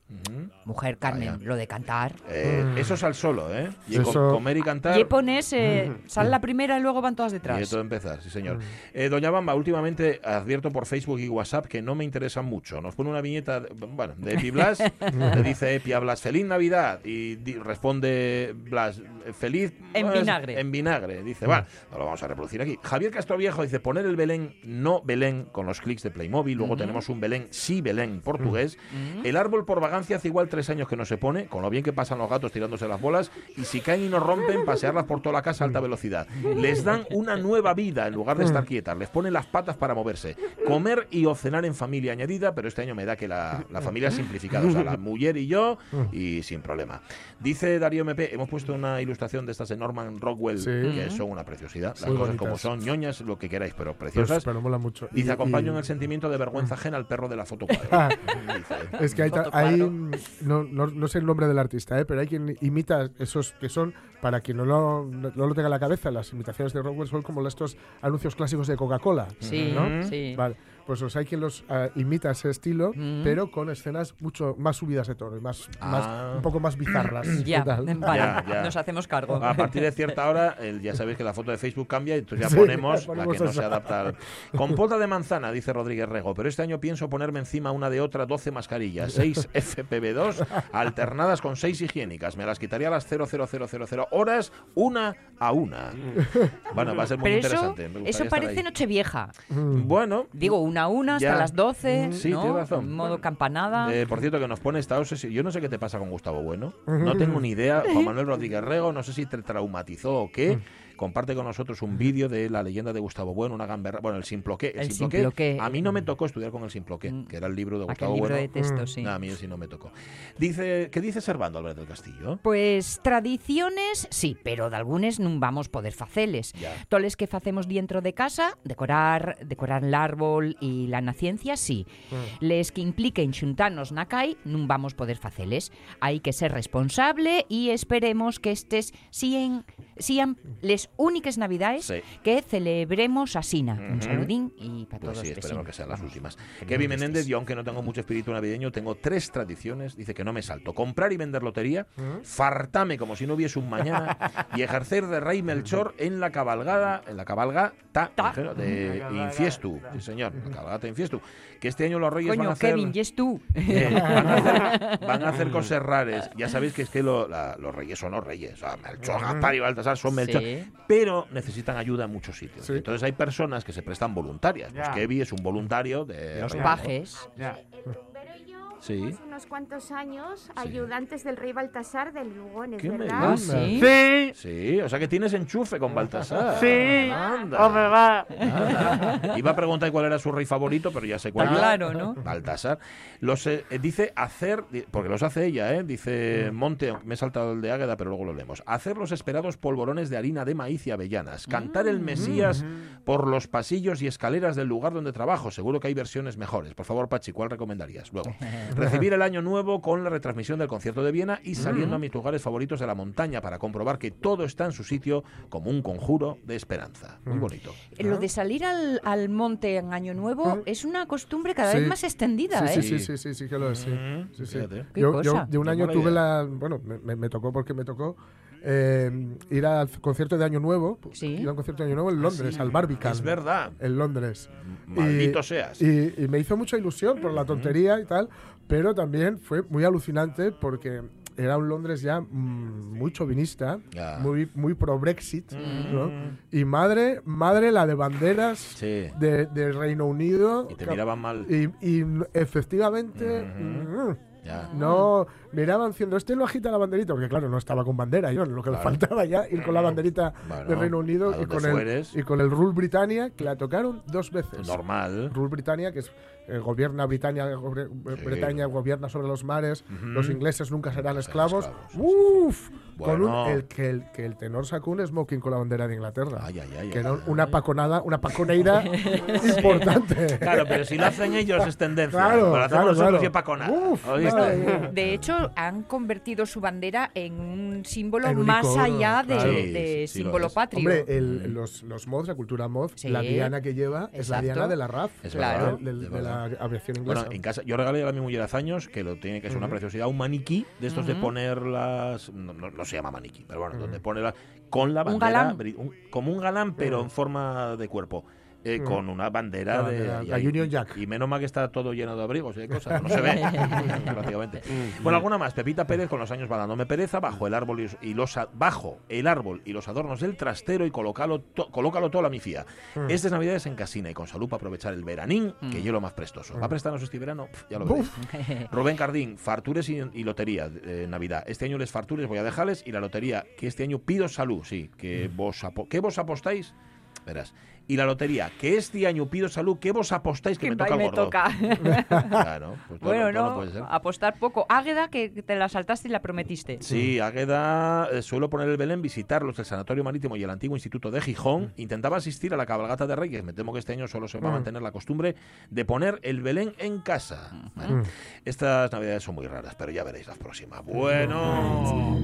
Mujer, Carmen, Vaya. lo de cantar. Eh, Eso es al solo, ¿eh? Y co- Eso- comer y cantar. Y pones, eh, sale la primera y luego van todas Y detrás. de todo empezar, sí señor. Eh, Doña Bamba, últimamente advierto por Facebook y WhatsApp que no me interesan mucho. Nos pone una viñeta, de- bueno, de Epi Blas, le dice Epi a Blas, feliz Navidad, y di- responde Blas, feliz... En pues, vinagre. En vinagre, dice, bueno, no lo vamos a reproducir aquí. Javier Castroviejo dice, poner el Belén, no Belén, con los clics de Playmobil, luego tenemos un Belén, sí Belén, portugués. El árbol por vagancia hace igual tres años que no se pone, con lo bien que pasan los gatos tirándose las bolas, y si caen y no rompen, pasearlas por toda la casa a alta velocidad. Les dan una nueva vida en lugar de estar quietas, les ponen las patas para moverse. Comer y o cenar en familia añadida, pero este año me da que la, la familia simplificada, o sea, la mujer y yo, y sin problema. Dice Darío MP, hemos puesto una ilustración de estas de Norman Rockwell, Sí. que son una preciosidad, las Muy cosas como son, ñoñas, lo que queráis, pero Pues, preciosas. pero mola mucho. Dice, Y- acompaño y- en el sentimiento de vergüenza ajena al perro de la foto. Es que hay, hay, no, no, no sé el nombre del artista, ¿eh? pero hay quien imita esos que son, para quien no lo, no lo tenga en la cabeza, las imitaciones de Rockwell son como estos anuncios clásicos de Coca-Cola. Sí, ¿no? sí. Vale, pues hay quien los ah, imita ese estilo, Mm. pero con escenas mucho más subidas de tono y más, Ah. más un poco más bizarras. Ya, vale, Ya, ya. nos hacemos cargo. A partir de cierta hora, el- ya sabéis que la foto de Facebook cambia y entonces ya Sí, ponemos, la ponemos que no se adapta. al- Compota de manzana, dice Rodríguez Rego, pero este año pienso ponerme encima una de otra 12 mascarillas, 6 FPV2, alternadas con 6 higiénicas. Me las quitaría a las 00000 horas, una a una. Bueno, va a ser muy Pero eso, interesante. eso estar parece. Nochevieja. Bueno, Digo, una a una hasta Ya. las 12, Sí, ¿no? tienes razón. En modo campanada. Eh, por cierto, que nos pone esta obsesión. Yo no sé qué te pasa con Gustavo Bueno. No tengo ni idea. Juan Manuel Rodríguez Rego, no sé si te traumatizó o qué. Comparte con nosotros un vídeo de la leyenda de Gustavo Bueno, una gamberra. Bueno, el simploqué. El, El simploqué, simploqué. A mí no me tocó estudiar con el simploqué, Mm. que era el libro de Gustavo libro Bueno. de texto, sí. No, a mí sí no me tocó. Dice, ¿Qué dice Servando Álvarez del Castillo? Pues tradiciones, sí, pero de algunas non vamos poder faceles. Ya. Toles que facemos dentro de casa, decorar, decorar el árbol e la naciencia, sí. Les que impliquen xuntarnos na cai, non vamos poder faceles. Hai que ser responsable e esperemos que estes síen, sían les únicas navidades Sí. que celebremos asina. Un Ujú. saludín y para Pues todos sí, esperemos que sean las últimas. Kevin Menéndez, yo aunque no tengo mucho espíritu navideño, tengo tres tradiciones. Dice que no me salto. Comprar y vender lotería, fartame como si no hubiese un mañana y ejercer de rey Melchor en la cabalgada, en la cabalgata Ta. de Infiestu. Sí, señor, la cabalgata de Infiestu. Que este año los reyes van a hacer... Kevin, y es tú. Eh, van, a hacer, van a hacer cosas raras. Ya sabéis que es que lo- la- los reyes son los reyes. O sea, Melchor, Gaspar y Baltasar son Melchor. Sí. Pero necesitan ayuda en muchos sitios. Sí. Entonces hay personas que se prestan voluntarias. Pues. Kevin es un voluntario de Los pajes. Sí. unos cuantos años ayudantes del rey Baltasar de Lugones, ¿Qué me ¿verdad? Ah, dices? sí. Sí, Sí, o sea que tienes enchufe con Baltasar. sí. Anda. Hombre, va. Anda. Iba a preguntar cuál era su rey favorito, pero ya sé cuál claro, ¿no? Baltasar. Los, eh, dice hacer, porque los hace ella, ¿eh? dice Monte, me he saltado el de Águeda, pero luego lo leemos. Hacer los esperados polvorones de harina de maíz y avellanas. Cantar el Mesías por los pasillos y escaleras del lugar donde trabajo. Seguro que hay versiones mejores. Por favor, Pachi, ¿cuál recomendarías? Luego, recibir el año nuevo con la retransmisión del concierto de Viena y saliendo a mis lugares favoritos de la montaña para comprobar que todo está en su sitio como un conjuro de esperanza. Muy bonito. Lo de salir al, al monte en Año Nuevo Mm. es una costumbre cada Sí. vez más extendida, Sí, ¿eh? sí, sí, sí, sí, sí que lo es, sí. Mm, Sí, Yo, de un año tuve idea. la. Bueno, me, tocó porque me tocó. eh, ir al concierto de Año Nuevo. Sí. Ir a un concierto de Año Nuevo en Londres, al Barbican. Es verdad. En Londres. Maldito Y- seas. Y, y me hizo mucha ilusión por la tontería y tal, pero también fue muy alucinante porque era un Londres ya mm, muy chauvinista, muy, muy pro Brexit, ¿no? Y madre, madre la de banderas Sí. de, del Reino Unido. Y te miraban mal. Y, y efectivamente, mm, Ya. no, miraban diciendo, este no agita la banderita, porque claro, no estaba con bandera, yo, lo que le faltaba ya ir con la banderita Bueno, del Reino Unido y con, el, y con el Rule Britannia, que la tocaron dos veces. Normal. Rule Britannia, que es eh, gobierna Britannia, gobre- Sí. Bretaña gobierna sobre los mares, los ingleses nunca serán esclavos. esclavos, Uf, Bueno. un, el, que, el, que el tenor sacó un smoking con la bandera de Inglaterra. Ay, ay, ay, que ay, era ay. una paconada, una paconeira importante. Claro, pero si lo hacen ellos es tendencia. Claro, hacemos claro, claro. y es pacona. Uf. De hecho, han convertido su bandera en un símbolo En más icono, allá de, claro. de Sí, sí lo símbolo patrio. Hombre, el- los, los mods, la cultura mod, Sí. la diana que lleva es la Exacto. diana de la RAF, Es Claro. del- es de la aviación inglesa. Bueno, en casa, yo regalé a mi mujer hace años, que lo tiene que es una preciosidad, un maniquí de estos de poner las. No- no se llama maniquí, pero bueno, donde pone la. Con la Un bandera. galán. un- como un galán, pero en forma de cuerpo. Eh, Con una bandera La de. bandera, y la ahí- Union Jack. Y menos mal que está todo lleno de abrigos y de cosas. No se ve, prácticamente. Bueno, alguna más. Pepita Pérez con los años va dándome pereza bajo el árbol y, y los a- bajo el árbol y los adornos del trastero y colócalo, to- colócalo todo a mi fía. Estas navidades en casina y con salud para aprovechar el veranín, que yo lo más prestoso. ¿Va a prestarnos este verano? Pf, ya lo veréis. Rubén Cardín, fartures y, y lotería de Navidad. Este año les fartures voy a dejarles y la lotería, que este año pido salud, sí, que vos ¿qué vos apostáis? Verás. Y la lotería, que este año pido salud, ¿qué vos apostáis que Que me toca el me gordo? toca. Claro, pues todo, bueno, todo no, puede ser. apostar poco. Águeda, que te la saltaste y la prometiste. Sí, Águeda eh, suelo poner el Belén, visitarlos el Sanatorio Marítimo y el antiguo Instituto de Gijón. Intentaba asistir a la cabalgata de Reyes. Me temo que este año solo se va a mantener la costumbre de poner el Belén en casa. Bueno, Estas navidades son muy raras, pero ya veréis las próximas. Bueno.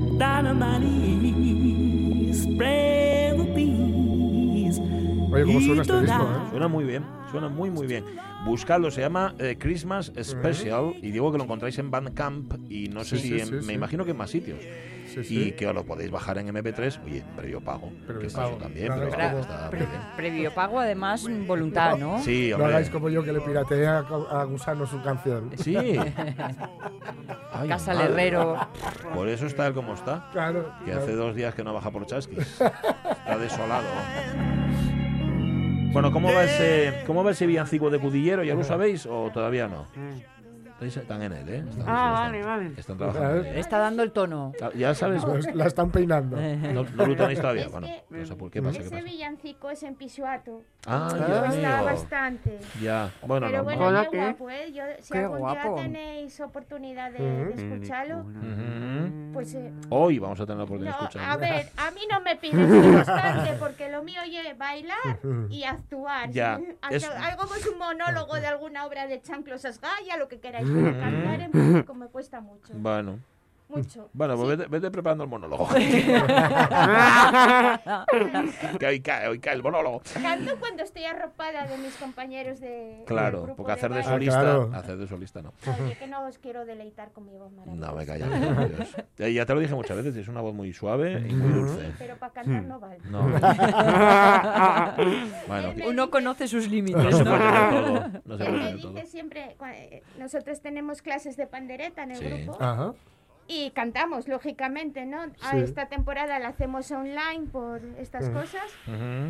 Oye, ¿cómo suena este disco? eh? Suena muy bien, suena muy muy bien. Buscadlo, se llama eh, Christmas Special y digo que lo encontráis en Bandcamp y no sé Sí, si sí, en- sí, me sí. imagino que en más sitios. Sí, Y que os lo podéis bajar en MP3, oye, previo pago. Previo que pago. también, No vamos, como- está Pre- bien. previo pago, además, voluntad, ¿no? Sí, No hombre. hagáis como yo que le pirateé a, a Gusano su canción. Sí. Ay, Casa madre. Herrero. Por eso está él como está. Claro. Que claro. hace dos días que no baja por chasquis. Está desolado. Bueno, ¿cómo va ese, cómo va ese villancico de Cudillero? ¿Ya lo sabéis o todavía no? Están en él, ¿eh? Están, Ah, están- vale, vale. Están trabajando. está dando el tono. Ah, Ya sabes, Pues la están peinando. no, no lo tenéis todavía. Es Bueno, que no sé por qué pasa. ¿Qué Ese pasa? villancico es en Pisuato. Ah, gusta mío. bastante. Ya, bueno, Pero bueno, Hola, qué ¿qué? guapo, ¿eh? Yo, si Qué algún guapo. día tenéis oportunidad de, de escucharlo, Ujú. pues... eh, Hoy vamos a tener la oportunidad no, de escucharlo. a ver, a mí no me pides bastante porque lo mío es bailar y actuar. Ya, Hacer es- Algo como es un monólogo de alguna obra de Chanclos Asgaya, lo que queráis, cantar en público me cuesta mucho. Bueno, Mucho. bueno, pues Sí. vete, vete preparando el monólogo. que hoy cae, hoy cae el monólogo. Canto cuando estoy arropada de mis compañeros de. Claro, grupo porque hacer de baile. solista, claro. hacer de solista no. Oye, que no os quiero deleitar con mi voz maravillosa. No, me callas. Dios. Ya te lo dije muchas veces, es una voz muy suave y muy dulce. Pero para cantar no vale. No. bueno, Él Uno dice- conoce sus no límites, se ¿no? puede tener todo. No se puede tener todo. siempre, eh, nosotros tenemos clases de pandereta en el Sí. grupo Ajá. Y cantamos, lógicamente, ¿no? A esta temporada la hacemos online por estas cosas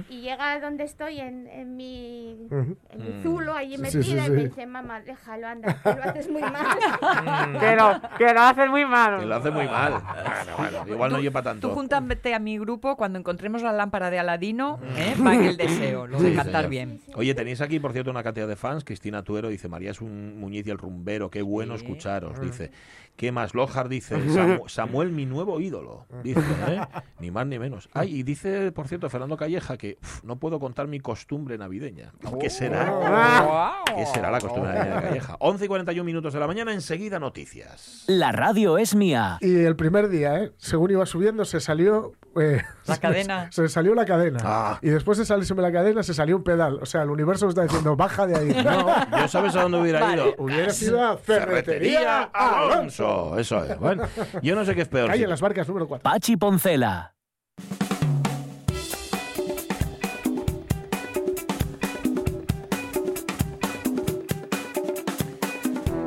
y llega donde estoy en, en mi, en mi Mm. zulo allí Sí, metida sí, y sí. me dice, mamá, déjalo, anda, que lo haces muy mal. Que lo, que lo haces muy malo. Que lo hace muy mal. Bueno, bueno, igual no lleva Tú tanto. júntate a mi grupo cuando encontremos la lámpara de Aladino, ¿eh? para que el deseo, lo de Sí, cantar señor. bien. Oye, tenéis aquí, por cierto, una cantidad de fans. Cristina Tuero dice, María es un Muñiz y el rumbero, qué bueno Sí. escucharos, dice. ¿Qué más? Lojar dice, "Samu- Samuel, mi nuevo ídolo, dice, ¿eh? Ni más ni menos. Ay, y dice, por cierto, Fernando Calleja, que "Uf, no puedo contar mi costumbre navideña. ¿Qué será? ¿Qué será la costumbre navideña de Calleja? 11 y 41 minutos de la mañana, enseguida noticias. La radio es mía. Y el primer día, ¿eh? según iba subiendo, se salió eh, La se- cadena. Se, salió la cadena. Ah. Y después de salirse la cadena, se salió un pedal. O sea, el universo está diciendo, baja de ahí. No, Yo sabes a dónde hubiera Vale. ido. hubiera sido a Ferretería Alonso. Alonso. Eso es. Bueno, yo no sé qué es peor. Si- en las barcas número 4. Pachi Poncela.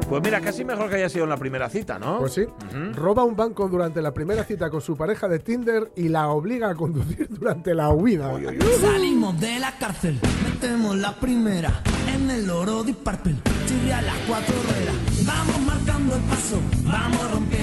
Pues mira, casi mejor que haya sido en la primera cita, ¿no? Pues sí. Roba un banco durante la primera cita con su pareja de Tinder y la obliga a conducir durante la huida. Salimos de la cárcel, metemos la primera en el oro de Purple, chirria las cuatro ruedas. Vamos marcando el paso, vamos rompiendo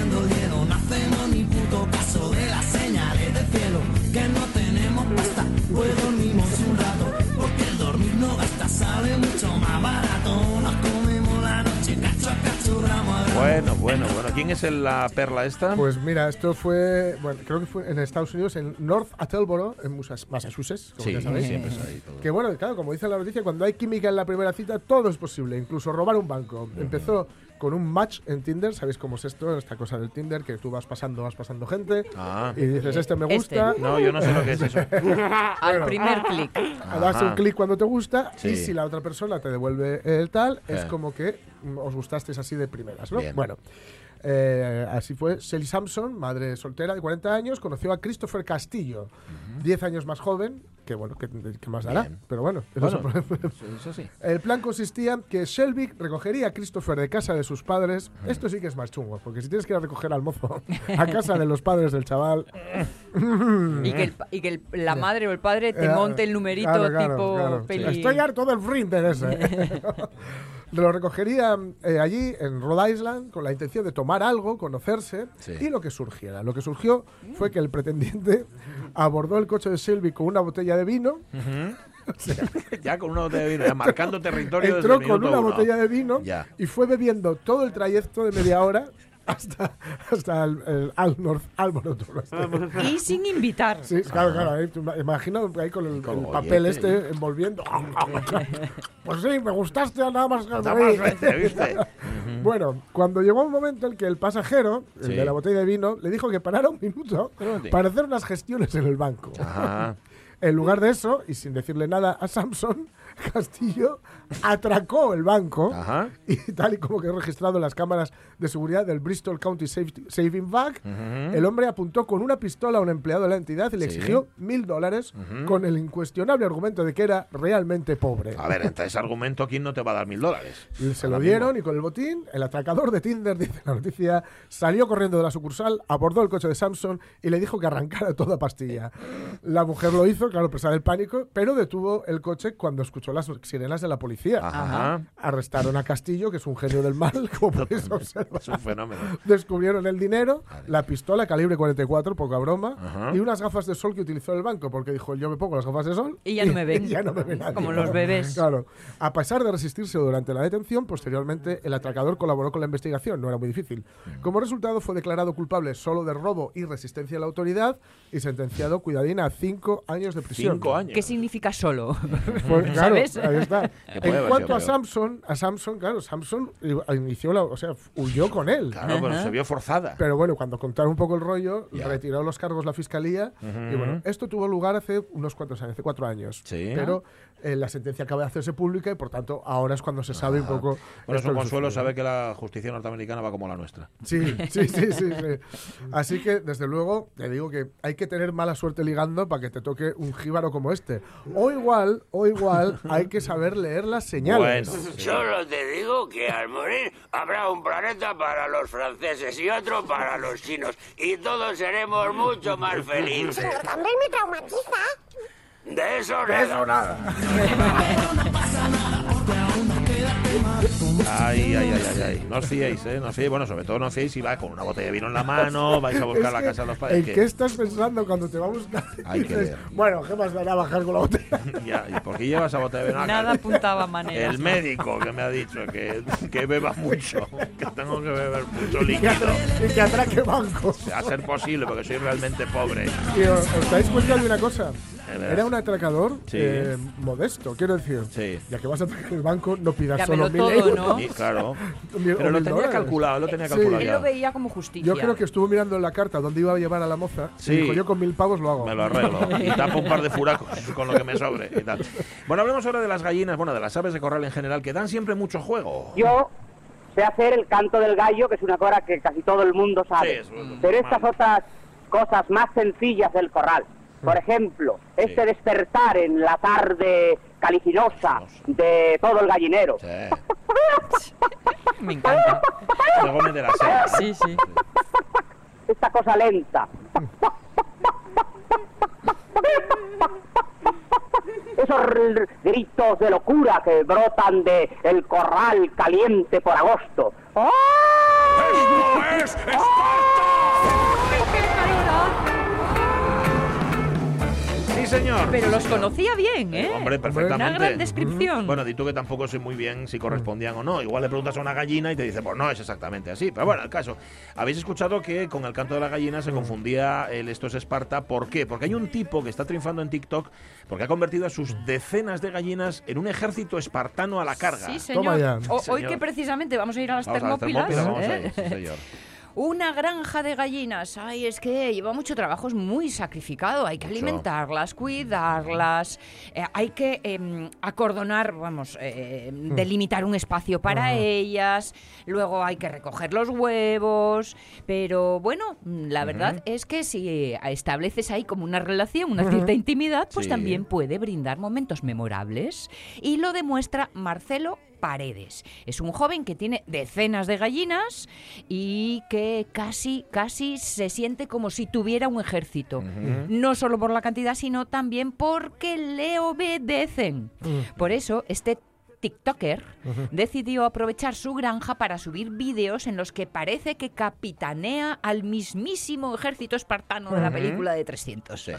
Bueno, bueno, bueno. ¿Quién es el- la perla esta? Pues mira, esto fue, bueno, creo que fue en Estados Unidos, en North Attleboro, en Massachusetts, como sí, ya sabéis. siempre es ahí todo. Que bueno, claro, como dice la noticia, cuando hay química en la primera cita, todo es posible, incluso robar un banco. Empezó con un match en Tinder, ¿sabéis cómo es esto? Esta cosa del Tinder, que tú vas pasando, vas pasando gente Ah. y dices, este me Este. gusta. No, yo no sé lo que es eso. Al primer clic. Das Ajá. un clic cuando te gusta y si la otra persona te devuelve el tal, es Eh. como que mm, os gustasteis así de primeras, ¿no? Bien. Bueno, eh, así fue. Shelly Sampson, madre soltera de 40 años, conoció a Christopher Castillo, 10 años más joven, que bueno, que, que más dará, Bien. pero bueno. eso es Bueno, eso sí. el plan consistía que Shelby recogería a Christopher de casa de sus padres. Esto sí que es más chungo, porque si tienes que ir a recoger al mozo a casa de los padres del chaval, Y que, el y que el- la madre o el padre te Eh, monte el numerito claro, claro, tipo claro. peli. Estoy harto del Frinder ese. Lo recogería eh, allí, en Rhode Island, con la intención de tomar algo, conocerse Sí. y lo que surgiera. Lo que surgió fue que el pretendiente abordó el coche de Shelby con una botella de vino, Ya con una botella de vino, ya marcando territorio entró desde el con una uno. botella de vino Ya. y fue bebiendo todo el trayecto de media hora hasta, hasta el, el Al North Alborough. Y sin invitar. Sí, claro, claro. ahí, tú ima- imagino ahí con el, Con el el papel este envolviendo. pues sí, me gustaste nada más. Nada más vete, ¿viste? Bueno, cuando llegó un momento en que el pasajero, el Sí. de la botella de vino, le dijo que parara un minuto para hacer unas gestiones en el banco. Ajá. En lugar de eso, y sin decirle nada a Samson, Castillo atracó el banco Ajá. y tal y como quedó registrado en las cámaras de seguridad del Bristol County Safety- Saving Bank, el hombre apuntó con una pistola a un empleado de la entidad y le Sí. exigió mil dólares con el incuestionable argumento de que era realmente pobre. A ver, entre ese argumento, ¿quién no te va a dar mil dólares? Se lo dieron y con el botín, el atracador de Tinder, dice la noticia, salió corriendo de la sucursal, abordó el coche de Samson y le dijo que arrancara toda pastilla. La mujer lo hizo, claro, presa del pánico, pero detuvo el coche cuando escuchó las sirenas de la policía. Ajá. Arrestaron a Castillo, que es un genio del mal, como podéis observar. Es un fenómeno. Descubrieron el dinero, la pistola calibre 44, poca broma, Ajá. y unas gafas de sol que utilizó el banco, porque dijo, yo me pongo las gafas de sol Y ya no me ven. y ya no me ve nadie. Como los bebés. Claro. A pesar de resistirse durante la detención, posteriormente el atracador colaboró con la investigación, no era muy difícil. Como resultado, fue declarado culpable solo de robo y resistencia a la autoridad y sentenciado, cuidadina, a cinco años de prisión. Cinco años. ¿Qué significa solo? Pues, claro, ¿Sabes? ahí está. Que puede En cuanto a. Samson, a Samson, claro, Samson eh, inició la, o sea, huyó con él. Claro, pero se vio forzada. Pero bueno, cuando contaron un poco el rollo, Ya. retiró los cargos la fiscalía. Y bueno, esto tuvo lugar hace unos cuantos años, hace cuatro años. Sí. Pero eh, la sentencia acaba de hacerse pública y por tanto ahora es cuando se sabe un poco. Bueno, es un consuelo saber que la justicia norteamericana va como la nuestra. Sí, sí, sí, sí, sí. Así que, desde luego, te digo que hay que tener mala suerte ligando para que te toque un jíbaro como este. O igual, o igual, hay que saber leer las señales. Bueno, sí. Solo te digo que al morir habrá un planeta para los franceses y otro para los chinos. Y todos seremos mucho más felices. Señor Campbell me traumatiza. De eso nada. Ay, ay, ay, ay, ay. No os fiéis, ¿eh? No os fiéis. Bueno, sobre todo no os fiéis si vais con una botella de vino en la mano, vais a buscar Es la que, casa de los padres. ¿En que- qué estás pensando cuando te va a buscar? Hay que Dices, ver. Bueno, ¿qué más dará bajar con la botella? Ya, ¿Y por qué llevas esa botella de vino? Nada apuntaba maneras. El médico que me ha dicho que, que beba mucho, que tengo que beber mucho líquido. y que atraque bancos. A ser posible, porque soy realmente pobre. Y os, os dais cuenta de una cosa. Era un atracador Sí. eh, modesto, quiero decir. Sí. Ya que vas a atracar el banco, no pidas Dámelo solo mil todo, euros. ¿no? Sí, claro. Mil- Pero lo tenía dólares. calculado, lo tenía Sí. calculado Él ya. lo veía como justicia. Yo creo que estuvo mirando en la carta dónde iba a llevar a la moza. Sí. Y dijo, yo con mil pavos lo hago. Me lo arreglo. Y tapo un par de furacos con lo que me sobre y tal. Bueno, hablemos ahora de las gallinas, bueno, de las aves de corral en general, que dan siempre mucho juego. Yo sé hacer el canto del gallo, que es una cosa que casi todo el mundo sabe. Sí, es. Pero estas otras cosas más sencillas del corral. Por ejemplo, este despertar en la tarde calicinosa de todo el gallinero. Me encanta. De Gómez de la Serra. Sí, sí. Esta cosa lenta. Esos gritos de locura que brotan de el corral caliente por agosto. ¡Esto es Sí, señor. Pero los conocía bien, ¿eh? Hombre, perfectamente. Una gran descripción. Bueno, di tú que tampoco sé muy bien si correspondían o no. Igual le preguntas a una gallina y te dice, pues no es exactamente así. Pero bueno, el caso. Habéis escuchado que con el canto de la gallina se confundía el esto es Esparta. ¿Por qué? Porque hay un tipo que está triunfando en TikTok porque ha convertido a sus decenas de gallinas en un ejército espartano a la carga. Sí, señor. O- hoy señor. que precisamente vamos a ir a las Vamos a las termópilas. Vamos ¿eh? a ir, sí, señor. Una granja de gallinas. Ay, es que lleva mucho trabajo, es muy sacrificado. Hay que Mucho. alimentarlas, cuidarlas, eh, hay que em, acordonar, vamos, eh, delimitar un espacio para ellas. Luego hay que recoger los huevos. Pero bueno, la verdad es que si estableces ahí como una relación, una cierta intimidad, pues Sí. también puede brindar momentos memorables. Y lo demuestra Marcelo Paredes. Es un joven que tiene decenas de gallinas y que casi, casi se siente como si tuviera un ejército. No solo por la cantidad, sino también porque le obedecen. Por eso, este TikToker decidió aprovechar su granja para subir vídeos en los que parece que capitanea al mismísimo ejército espartano de la película de 300.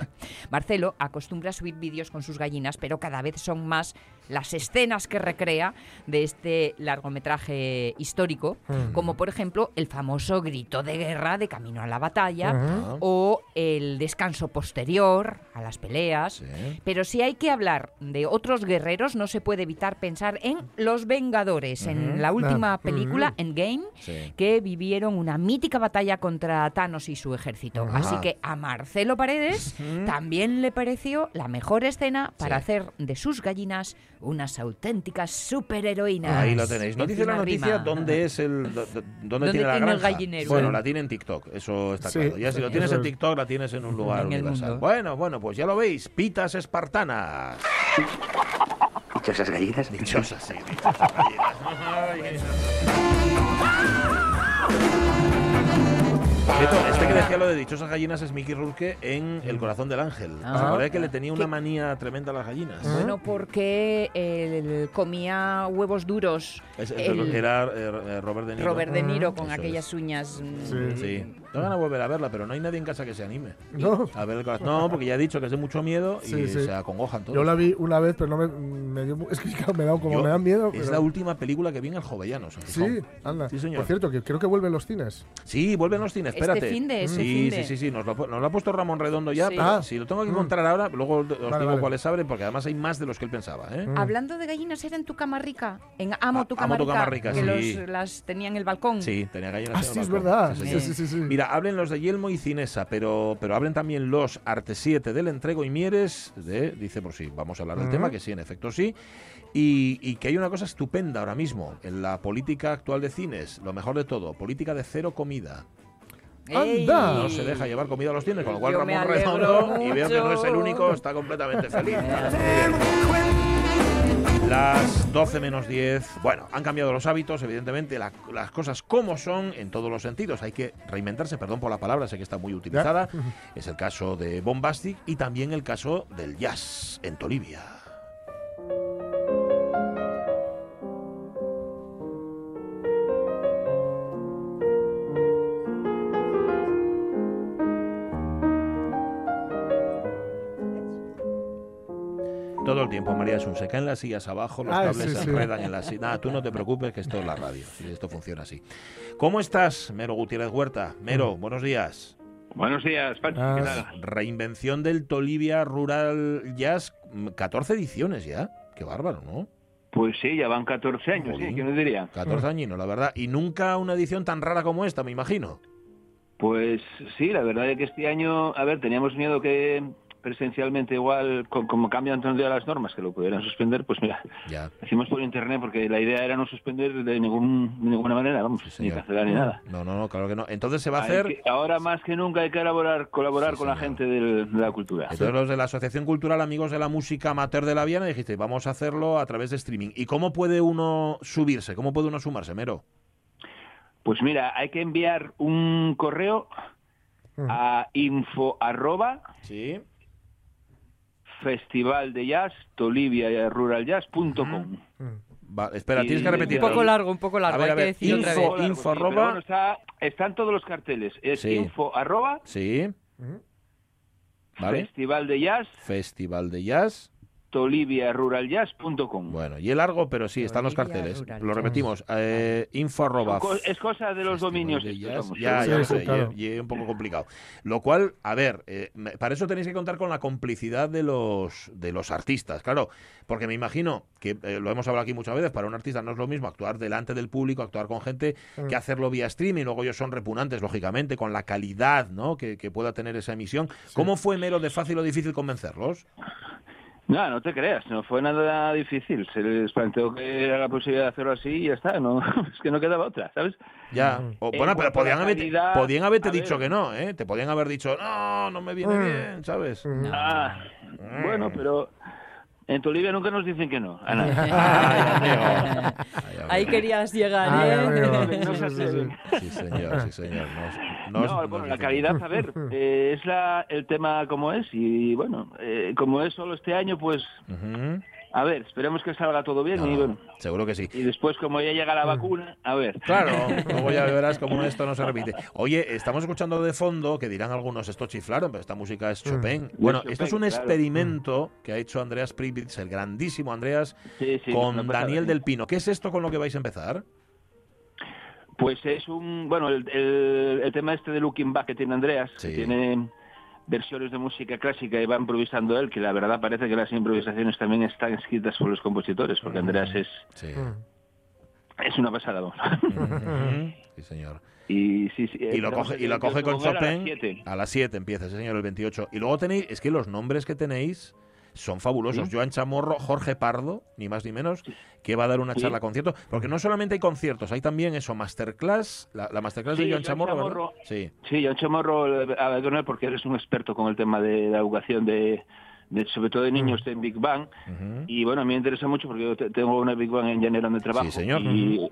Marcelo acostumbra a subir vídeos con sus gallinas, pero cada vez son más las escenas que recrea de este largometraje histórico, Mm. como por ejemplo el famoso grito de guerra de camino a la batalla o el descanso posterior a las peleas. Pero si hay que hablar de otros guerreros, no se puede evitar pensar en Los Vengadores, en la última película. Endgame, Sí. que vivieron una mítica batalla contra Thanos y su ejército. Así que a Marcelo Paredes también le pareció la mejor escena para hacer de sus gallinas unas auténticas superheroínas. Ahí lo tenéis. No dice la noticia rima. dónde es el dónde, ¿Dónde tiene la el granja. gallinero? Bueno, la tiene en TikTok, eso está Sí, claro. Ya si lo tienes en. TikTok, la tienes en un lugar En el universal. mundo. Bueno, bueno, pues ya lo veis, pitas espartanas. Dichosas gallinas. Dichosas, sí, dichosas gallinas. Este que decía lo de dichosas gallinas es Mickey Rourke en El corazón del ángel. ¿Os Ah. acordáis que le tenía una manía tremenda a las gallinas? Bueno, porque él comía huevos duros. Es- el- era eh, eh, Robert De Niro. Robert De Niro con Eso aquellas uñas. mm, Sí. Tengo ganas de volver a verla, pero no hay nadie en casa que se anime. No. A ver el corazón. No, porque ya he dicho que es de mucho miedo y Sí, sí. se acongojan todos. Yo la vi una vez, pero no me, me dio. Es que me da como Yo- me da miedo. Es pero- la última película que vi en el Jovellanos. Sí, anda. Sí, señor. Por cierto, que creo que vuelven los cines. Sí, vuelven los cines, Este espérate. finde, este sí, finde. sí, sí, sí, nos lo, nos lo ha puesto Ramón Redondo ya, Sí. pero Ah. si lo tengo que Mm. encontrar ahora, luego os Vale, digo vale. cuáles abren, porque además hay más de los que él pensaba. ¿eh? Hablando de gallinas, era en tu cama rica. En Amo tu Amo cama tu rica. cama rica, que sí. los- las tenía en el balcón. Sí, tenía gallinas Ah, en el sí, es verdad. sí, sí, sí. Mira, hablen los de Yelmo y Cinesa, pero, pero hablen también los Arte 7 del Entrego y Mieres, de, dice por sí, vamos a hablar del tema, que sí, en efecto sí, y, y que hay una cosa estupenda ahora mismo en la política actual de cines, lo mejor de todo, política de cero comida. ¡Ey! No se deja llevar comida a los cines, con lo cual Yo Ramón Redondo, y veo que no es el único, está completamente feliz. Las 12 menos 10. Bueno, han cambiado los hábitos, evidentemente, la- las cosas como son en todos los sentidos. Hay que reinventarse, perdón por la palabra, sé que está muy utilizada. Es el caso de Bombastic y también el caso del jazz en Tolivia. Todo el tiempo, María Sun, se caen las sillas abajo, los Ah, cables sí, se sí. enredan en las sillas. Nada, tú no te preocupes, que esto es la radio, y esto funciona así. ¿Cómo estás, Mero Gutiérrez Huerta? Mero, buenos días. Buenos días, Pachi. ¿Qué tal? Reinvención del Tolivia Rural Jazz, mm, 14 ediciones ya. Qué bárbaro, ¿no? Pues sí, ya van 14 años, sí, ¿quién nos diría? 14 añinos, la verdad. Y nunca una edición tan rara como esta, me imagino. Pues sí, la verdad es que este año, a ver, teníamos miedo que presencialmente igual, co- como cambian tanto ya las normas, que lo pudieran suspender, pues mira, Ya. hicimos por internet porque la idea era no suspender de, ningún, de ninguna manera, vamos, ni cancelar ni nada. No, no, no, claro que no. Entonces se va a Hay hacer... que- ahora más que nunca hay que colaborar, colaborar con la gente del- de la cultura. Entonces los de la Asociación Cultural Amigos de la Música Amateur de la Viana dijiste, vamos a hacerlo a través de streaming. ¿Y cómo puede uno subirse? ¿Cómo puede uno sumarse, Mero? Pues mira, hay que enviar un correo a info arroba sí. Festival de jazz tolivia ruraljazz.com Va, espera, tienes que Y- repetir. Un poco largo, un poco largo, A ver, hay a ver, que decir otra info, vez. info Sí, arroba... bueno, está- están todos los carteles. Es Sí. info arroba Sí. ¿Vale? festival de jazz Festival de Jazz. toliviaruraljazz.com. Bueno, y el largo, pero sí, están los carteles. Rural Lo repetimos. eh, info arroba... Co- Es cosa de los dominios. de jazz. Ya, Sí, ya sí, sé, claro. es un poco complicado. Lo cual, a ver, eh, me- para eso tenéis que contar con la complicidad de los de los artistas, claro, porque me imagino que eh, lo hemos hablado aquí muchas veces, para un artista no es lo mismo actuar delante del público, actuar con gente, Mm. que hacerlo vía streaming, luego ellos son repugnantes, lógicamente, con la calidad ¿no? que, que pueda tener esa emisión. ¿Cómo fue mero de fácil o difícil convencerlos? No, no te creas, no fue nada difícil. Se les planteó que era la posibilidad de hacerlo así y ya está. No, es que no quedaba otra, ¿sabes? Ya. Mm. O, En bueno, pero podían, la haber- calidad, podían haberte dicho ver. que no, ¿eh? Te podían haber dicho, no, no me viene Mm. bien, ¿sabes? Ah, bueno, pero en Tolivia nunca nos dicen que no. Ay. Ay. Ahí querías llegar, ¿eh? No se Sí, señor, sí, señor. Nos- nos- No, nos bueno, la calidad, a ver, eh, es la, el tema como es y bueno, eh, como es solo este año, pues. A ver, esperemos que salga todo bien No, y bueno, seguro que sí. y después como ya llega la vacuna, a ver. Claro, luego ya verás cómo esto no se repite. Oye, estamos escuchando de fondo que dirán algunos esto chiflaron, pero esta música es Chopin. Bueno, Chopin, esto es un claro. experimento que ha hecho Andreas Pripitz, el grandísimo Andreas, Sí, sí, con Daniel del Pino. ¿Qué es esto con lo que vais a empezar? Pues es un, bueno, el, el- el tema este de Looking Back que tiene Andreas, que Sí. tiene versiones de música clásica y va improvisando él, que la verdad parece que las improvisaciones también están escritas por los compositores, porque Andreas es, Sí. Es una pasada. vamos. Sí, señor. y sí, sí, Y lo empezamos coge, y lo coge 28 con Chopin 7. a las 7 empieza, sí, señor, el 28. Y luego tenéis, es que los nombres que tenéis son fabulosos. Sí. Joan Chamorro, Jorge Pardo, ni más ni menos, que va a dar una Sí. charla concierto. Porque no solamente hay conciertos, hay también eso, masterclass, la, la masterclass de Joan Joan Chamorro. Sí. Sí, yo Chamorro, eh, con él porque eres un experto con el tema de la educación de, de- sobre todo de niños en Big Bang. Y bueno, a mí me interesa mucho porque yo te- tengo una Big Bang en llanero donde trabajo. Sí, señor. Y,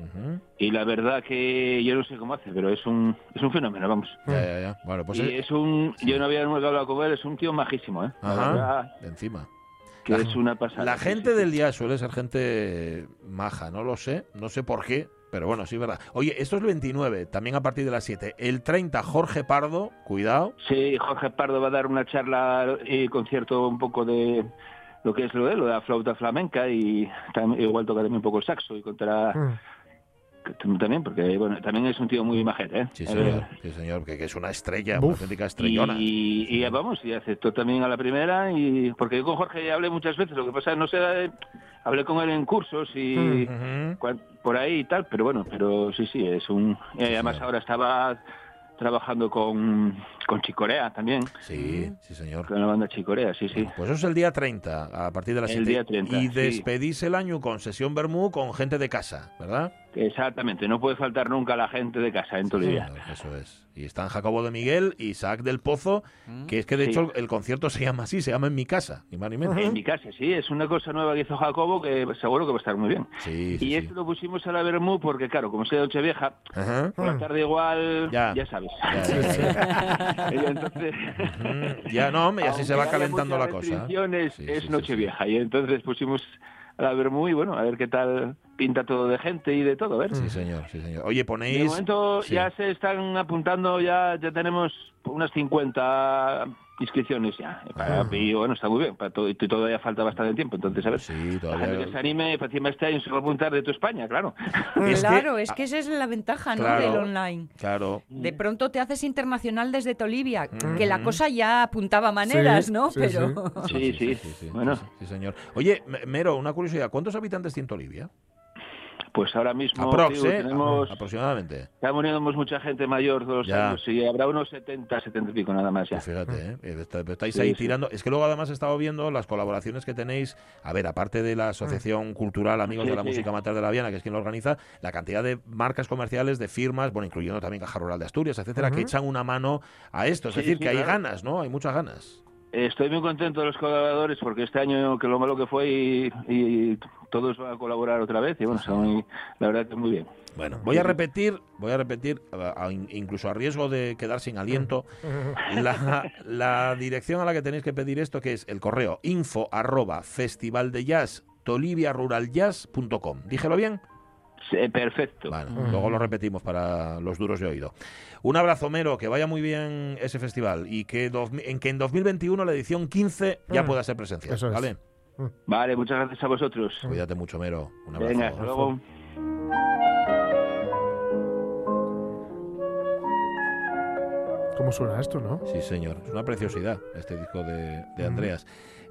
y la verdad que yo no sé cómo hace, pero es un, es un fenómeno, vamos. Ya, ya, ya. Bueno, pues y es un, yo no había nunca hablado con él, es un tío majísimo, ¿eh? Ajá. de encima. que La- es una pasada. La sí, gente sí, del sí. día suele ser gente maja, no lo sé, no sé por qué, pero bueno, sí es verdad. Oye, esto es el 29, también a partir de las 7. El 30, Jorge Pardo, cuidado. Sí, Jorge Pardo va a dar una charla y concierto un poco de lo que es lo de, lo de la flauta flamenca y tam- igual toca también un poco el saxo y contará Mm. También, porque bueno, también es un tío muy majete, ¿eh? Sí, A señor, sí, señor, que, que es una estrella, Buf. una auténtica estrellona. Y, y vamos, y aceptó también a la primera, y porque yo con Jorge ya hablé muchas veces, lo que pasa es no sé, eh, hablé con él en cursos y cuan- por ahí y tal, pero bueno, pero sí, sí, es un... y además señor. ahora estaba trabajando con, con Chicorea también, Sí, sí, señor. con la banda Chicorea, sí, sí. Pues eso es el día 30, a partir de las El 7. día 30, y sí. despedís el año con sesión Bermú con gente de casa, ¿verdad? Exactamente, no puede faltar nunca la gente de casa en Tolivia. Señor, Eso es. Y están Jacobo de Miguel, Isaac del Pozo, que es que de Sí. hecho el concierto se llama así, se llama En mi casa, ni más ni menos. En mi casa, sí, es una cosa nueva que hizo Jacobo que seguro que va a estar muy bien. Sí, sí, y sí. esto lo pusimos a la Bermú porque, claro, como sea Nochevieja, Ajá. por la tarde igual, Ya. ya, sabes. Ya, ya, y entonces... Ujú. Ya no, y así se va calentando la cosa. Sí, es sí, sí, Nochevieja. Y entonces pusimos a la Bermú y bueno, a ver qué tal pinta todo de gente y de todo, a ver. Sí, señor, sí, señor. Oye, De ponéis... momento sí. ya se están apuntando, ya, ya tenemos unas 50 inscripciones ya. Para- y bueno, está muy bien. Para todo, y todavía falta bastante tiempo. Entonces, a ver, sí, la gente que se anime, para encima este año se va a apuntar de toda España, claro. claro, es que esa es la ventaja, ¿no? Claro. Del online. Claro. De pronto te haces internacional desde Tolivia, Mm. que la cosa ya apuntaba maneras, Sí, ¿no? sí, Pero Sí, sí. Bueno. Sí, señor. Oye, Mero, una curiosidad. ¿Cuántos habitantes tiene Olivia? Pues ahora mismo Aprox, digo, ¿eh? tenemos, Aproximadamente. estamos uniéndose mucha gente mayor todos los Ya. años y habrá unos 70, 70 y pico nada más ya. Pues fíjate, ¿eh? Eh, está- estáis ahí sí. tirando. Es que luego además he estado viendo las colaboraciones que tenéis. A ver, aparte de la Asociación Cultural Amigos Sí, de la. Música Amateur de la Viana, que es quien lo organiza, la cantidad de marcas comerciales, de firmas, bueno, incluyendo también Caja Rural de Asturias, etcétera, que echan una mano a esto. Es decir, que hay claro. ganas, ¿no? Hay muchas ganas. Estoy muy contento de los colaboradores porque este año que lo malo que fue y, y todos van a colaborar otra vez y bueno, son- la verdad que muy bien. Bueno, voy a repetir, voy a repetir, a- a- incluso a riesgo de quedar sin aliento, la, la dirección a la que tenéis que pedir esto, que es el correo info arroba festival de jazz toliviaruraljazz.com. ¿Díjelo bien? Sí, perfecto. Bueno, luego lo repetimos para los duros de oído. Un abrazo, Mero, que vaya muy bien ese festival y que, dos- en que en 2021 la edición 15 ya Mm. pueda ser presencial. Eso es. ¿Vale? Vale, muchas gracias a vosotros. Cuídate mucho, Mero. Un abrazo. Venga, hasta luego. ¿Cómo suena esto, no? Sí, señor. Es una preciosidad este disco de, de Andreas.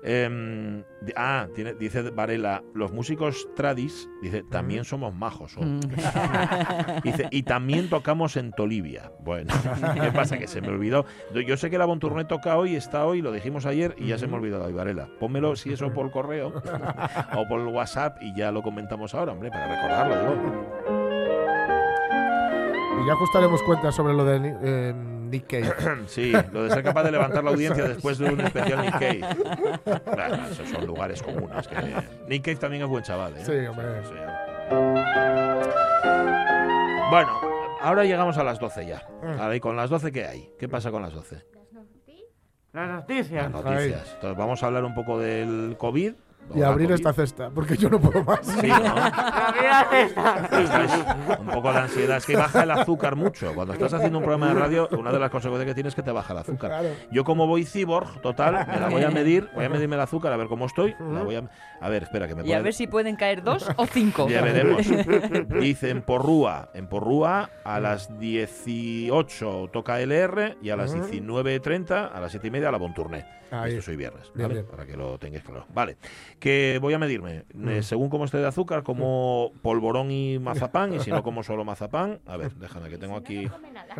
Em, ah, tiene- dice Varela, los músicos tradis, dice, también somos majos. oh". Mm. dice, y también tocamos en Tolivia. Bueno, ¿qué pasa? Que se me olvidó. Yo- sé que la Bontourné toca hoy, está hoy, lo dijimos ayer y ya se me olvidó hoy, Varela. Pónmelo, si eso, por correo o por el WhatsApp y ya lo comentamos ahora, hombre, para recordarlo. digo. Y ya ajustaremos cuentas sobre lo de eh, Nick Cave. Sí, lo de ser capaz de levantar la audiencia después de un especial Nick Cave. Esos son lugares comunes. Que... Nick Cave también es buen chaval, ¿eh? Sí, hombre. Bueno, ahora llegamos a las 12 ya. Mm. Ahora, ¿y con las 12 qué hay? ¿Qué pasa con las 12? Las noticias. Las noticias. Entonces vamos a hablar un poco del COVID. Y abrir COVID. esta cesta, porque yo no puedo más. Sí, ¿no? Un poco de ansiedad. Es que baja el azúcar mucho. Cuando estás haciendo un programa de radio, una de las consecuencias que tienes es que te baja el azúcar. Claro. Yo como voy cyborg, total, me la voy a medir, voy a medirme el azúcar a ver cómo estoy. La voy a, a ver, espera, que me y a ver si pueden caer dos o cinco. Ya veremos. Dice en Porrúa. En Porrúa a las 18 toca LR y a las Ujú. 19.30, a las 7 y media, la Bontourné. Ahí. Esto soy viernes, Bien, ¿vale? bien. Para que lo tengáis claro. Vale. Que voy a medirme. eh, Mm. según cómo esté de azúcar, como polvorón y mazapán. Y si no como solo mazapán. A ver, déjame que tengo aquí.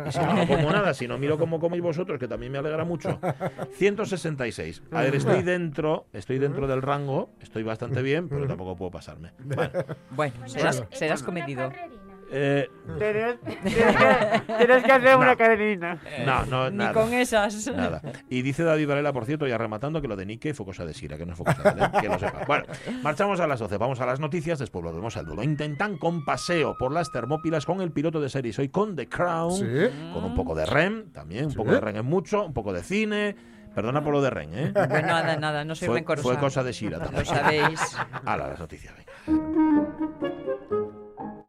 Y si no, no como nada, si no miro cómo coméis vosotros, que también me alegra mucho. 166. A ver, estoy dentro, estoy dentro del rango, estoy bastante bien, pero tampoco puedo pasarme. Bueno, Bueno, serás, serás comedido. Eh, Tienes, tienes que, tienes que hacer una cadenina. no, no, Ni nada. con esas. Nada. Y dice David Varela, por cierto, ya rematando, que lo de Nike fue cosa de Sira, que no fue cosa de él, que lo sepa. Bueno, marchamos a las 12, vamos a las noticias, después volvemos al duelo. Intentan con paseo por las Termópilas con el piloto de series, hoy con The Crown, Sí. con un poco de REM, también, un Sí. poco de REM es mucho, un poco de cine. Perdona por lo de REM, ¿eh? Bueno, nada, nada, no soy Fue, rencorosa. fue cosa de Sira también. Lo sabéis. Hala, las noticias, venga.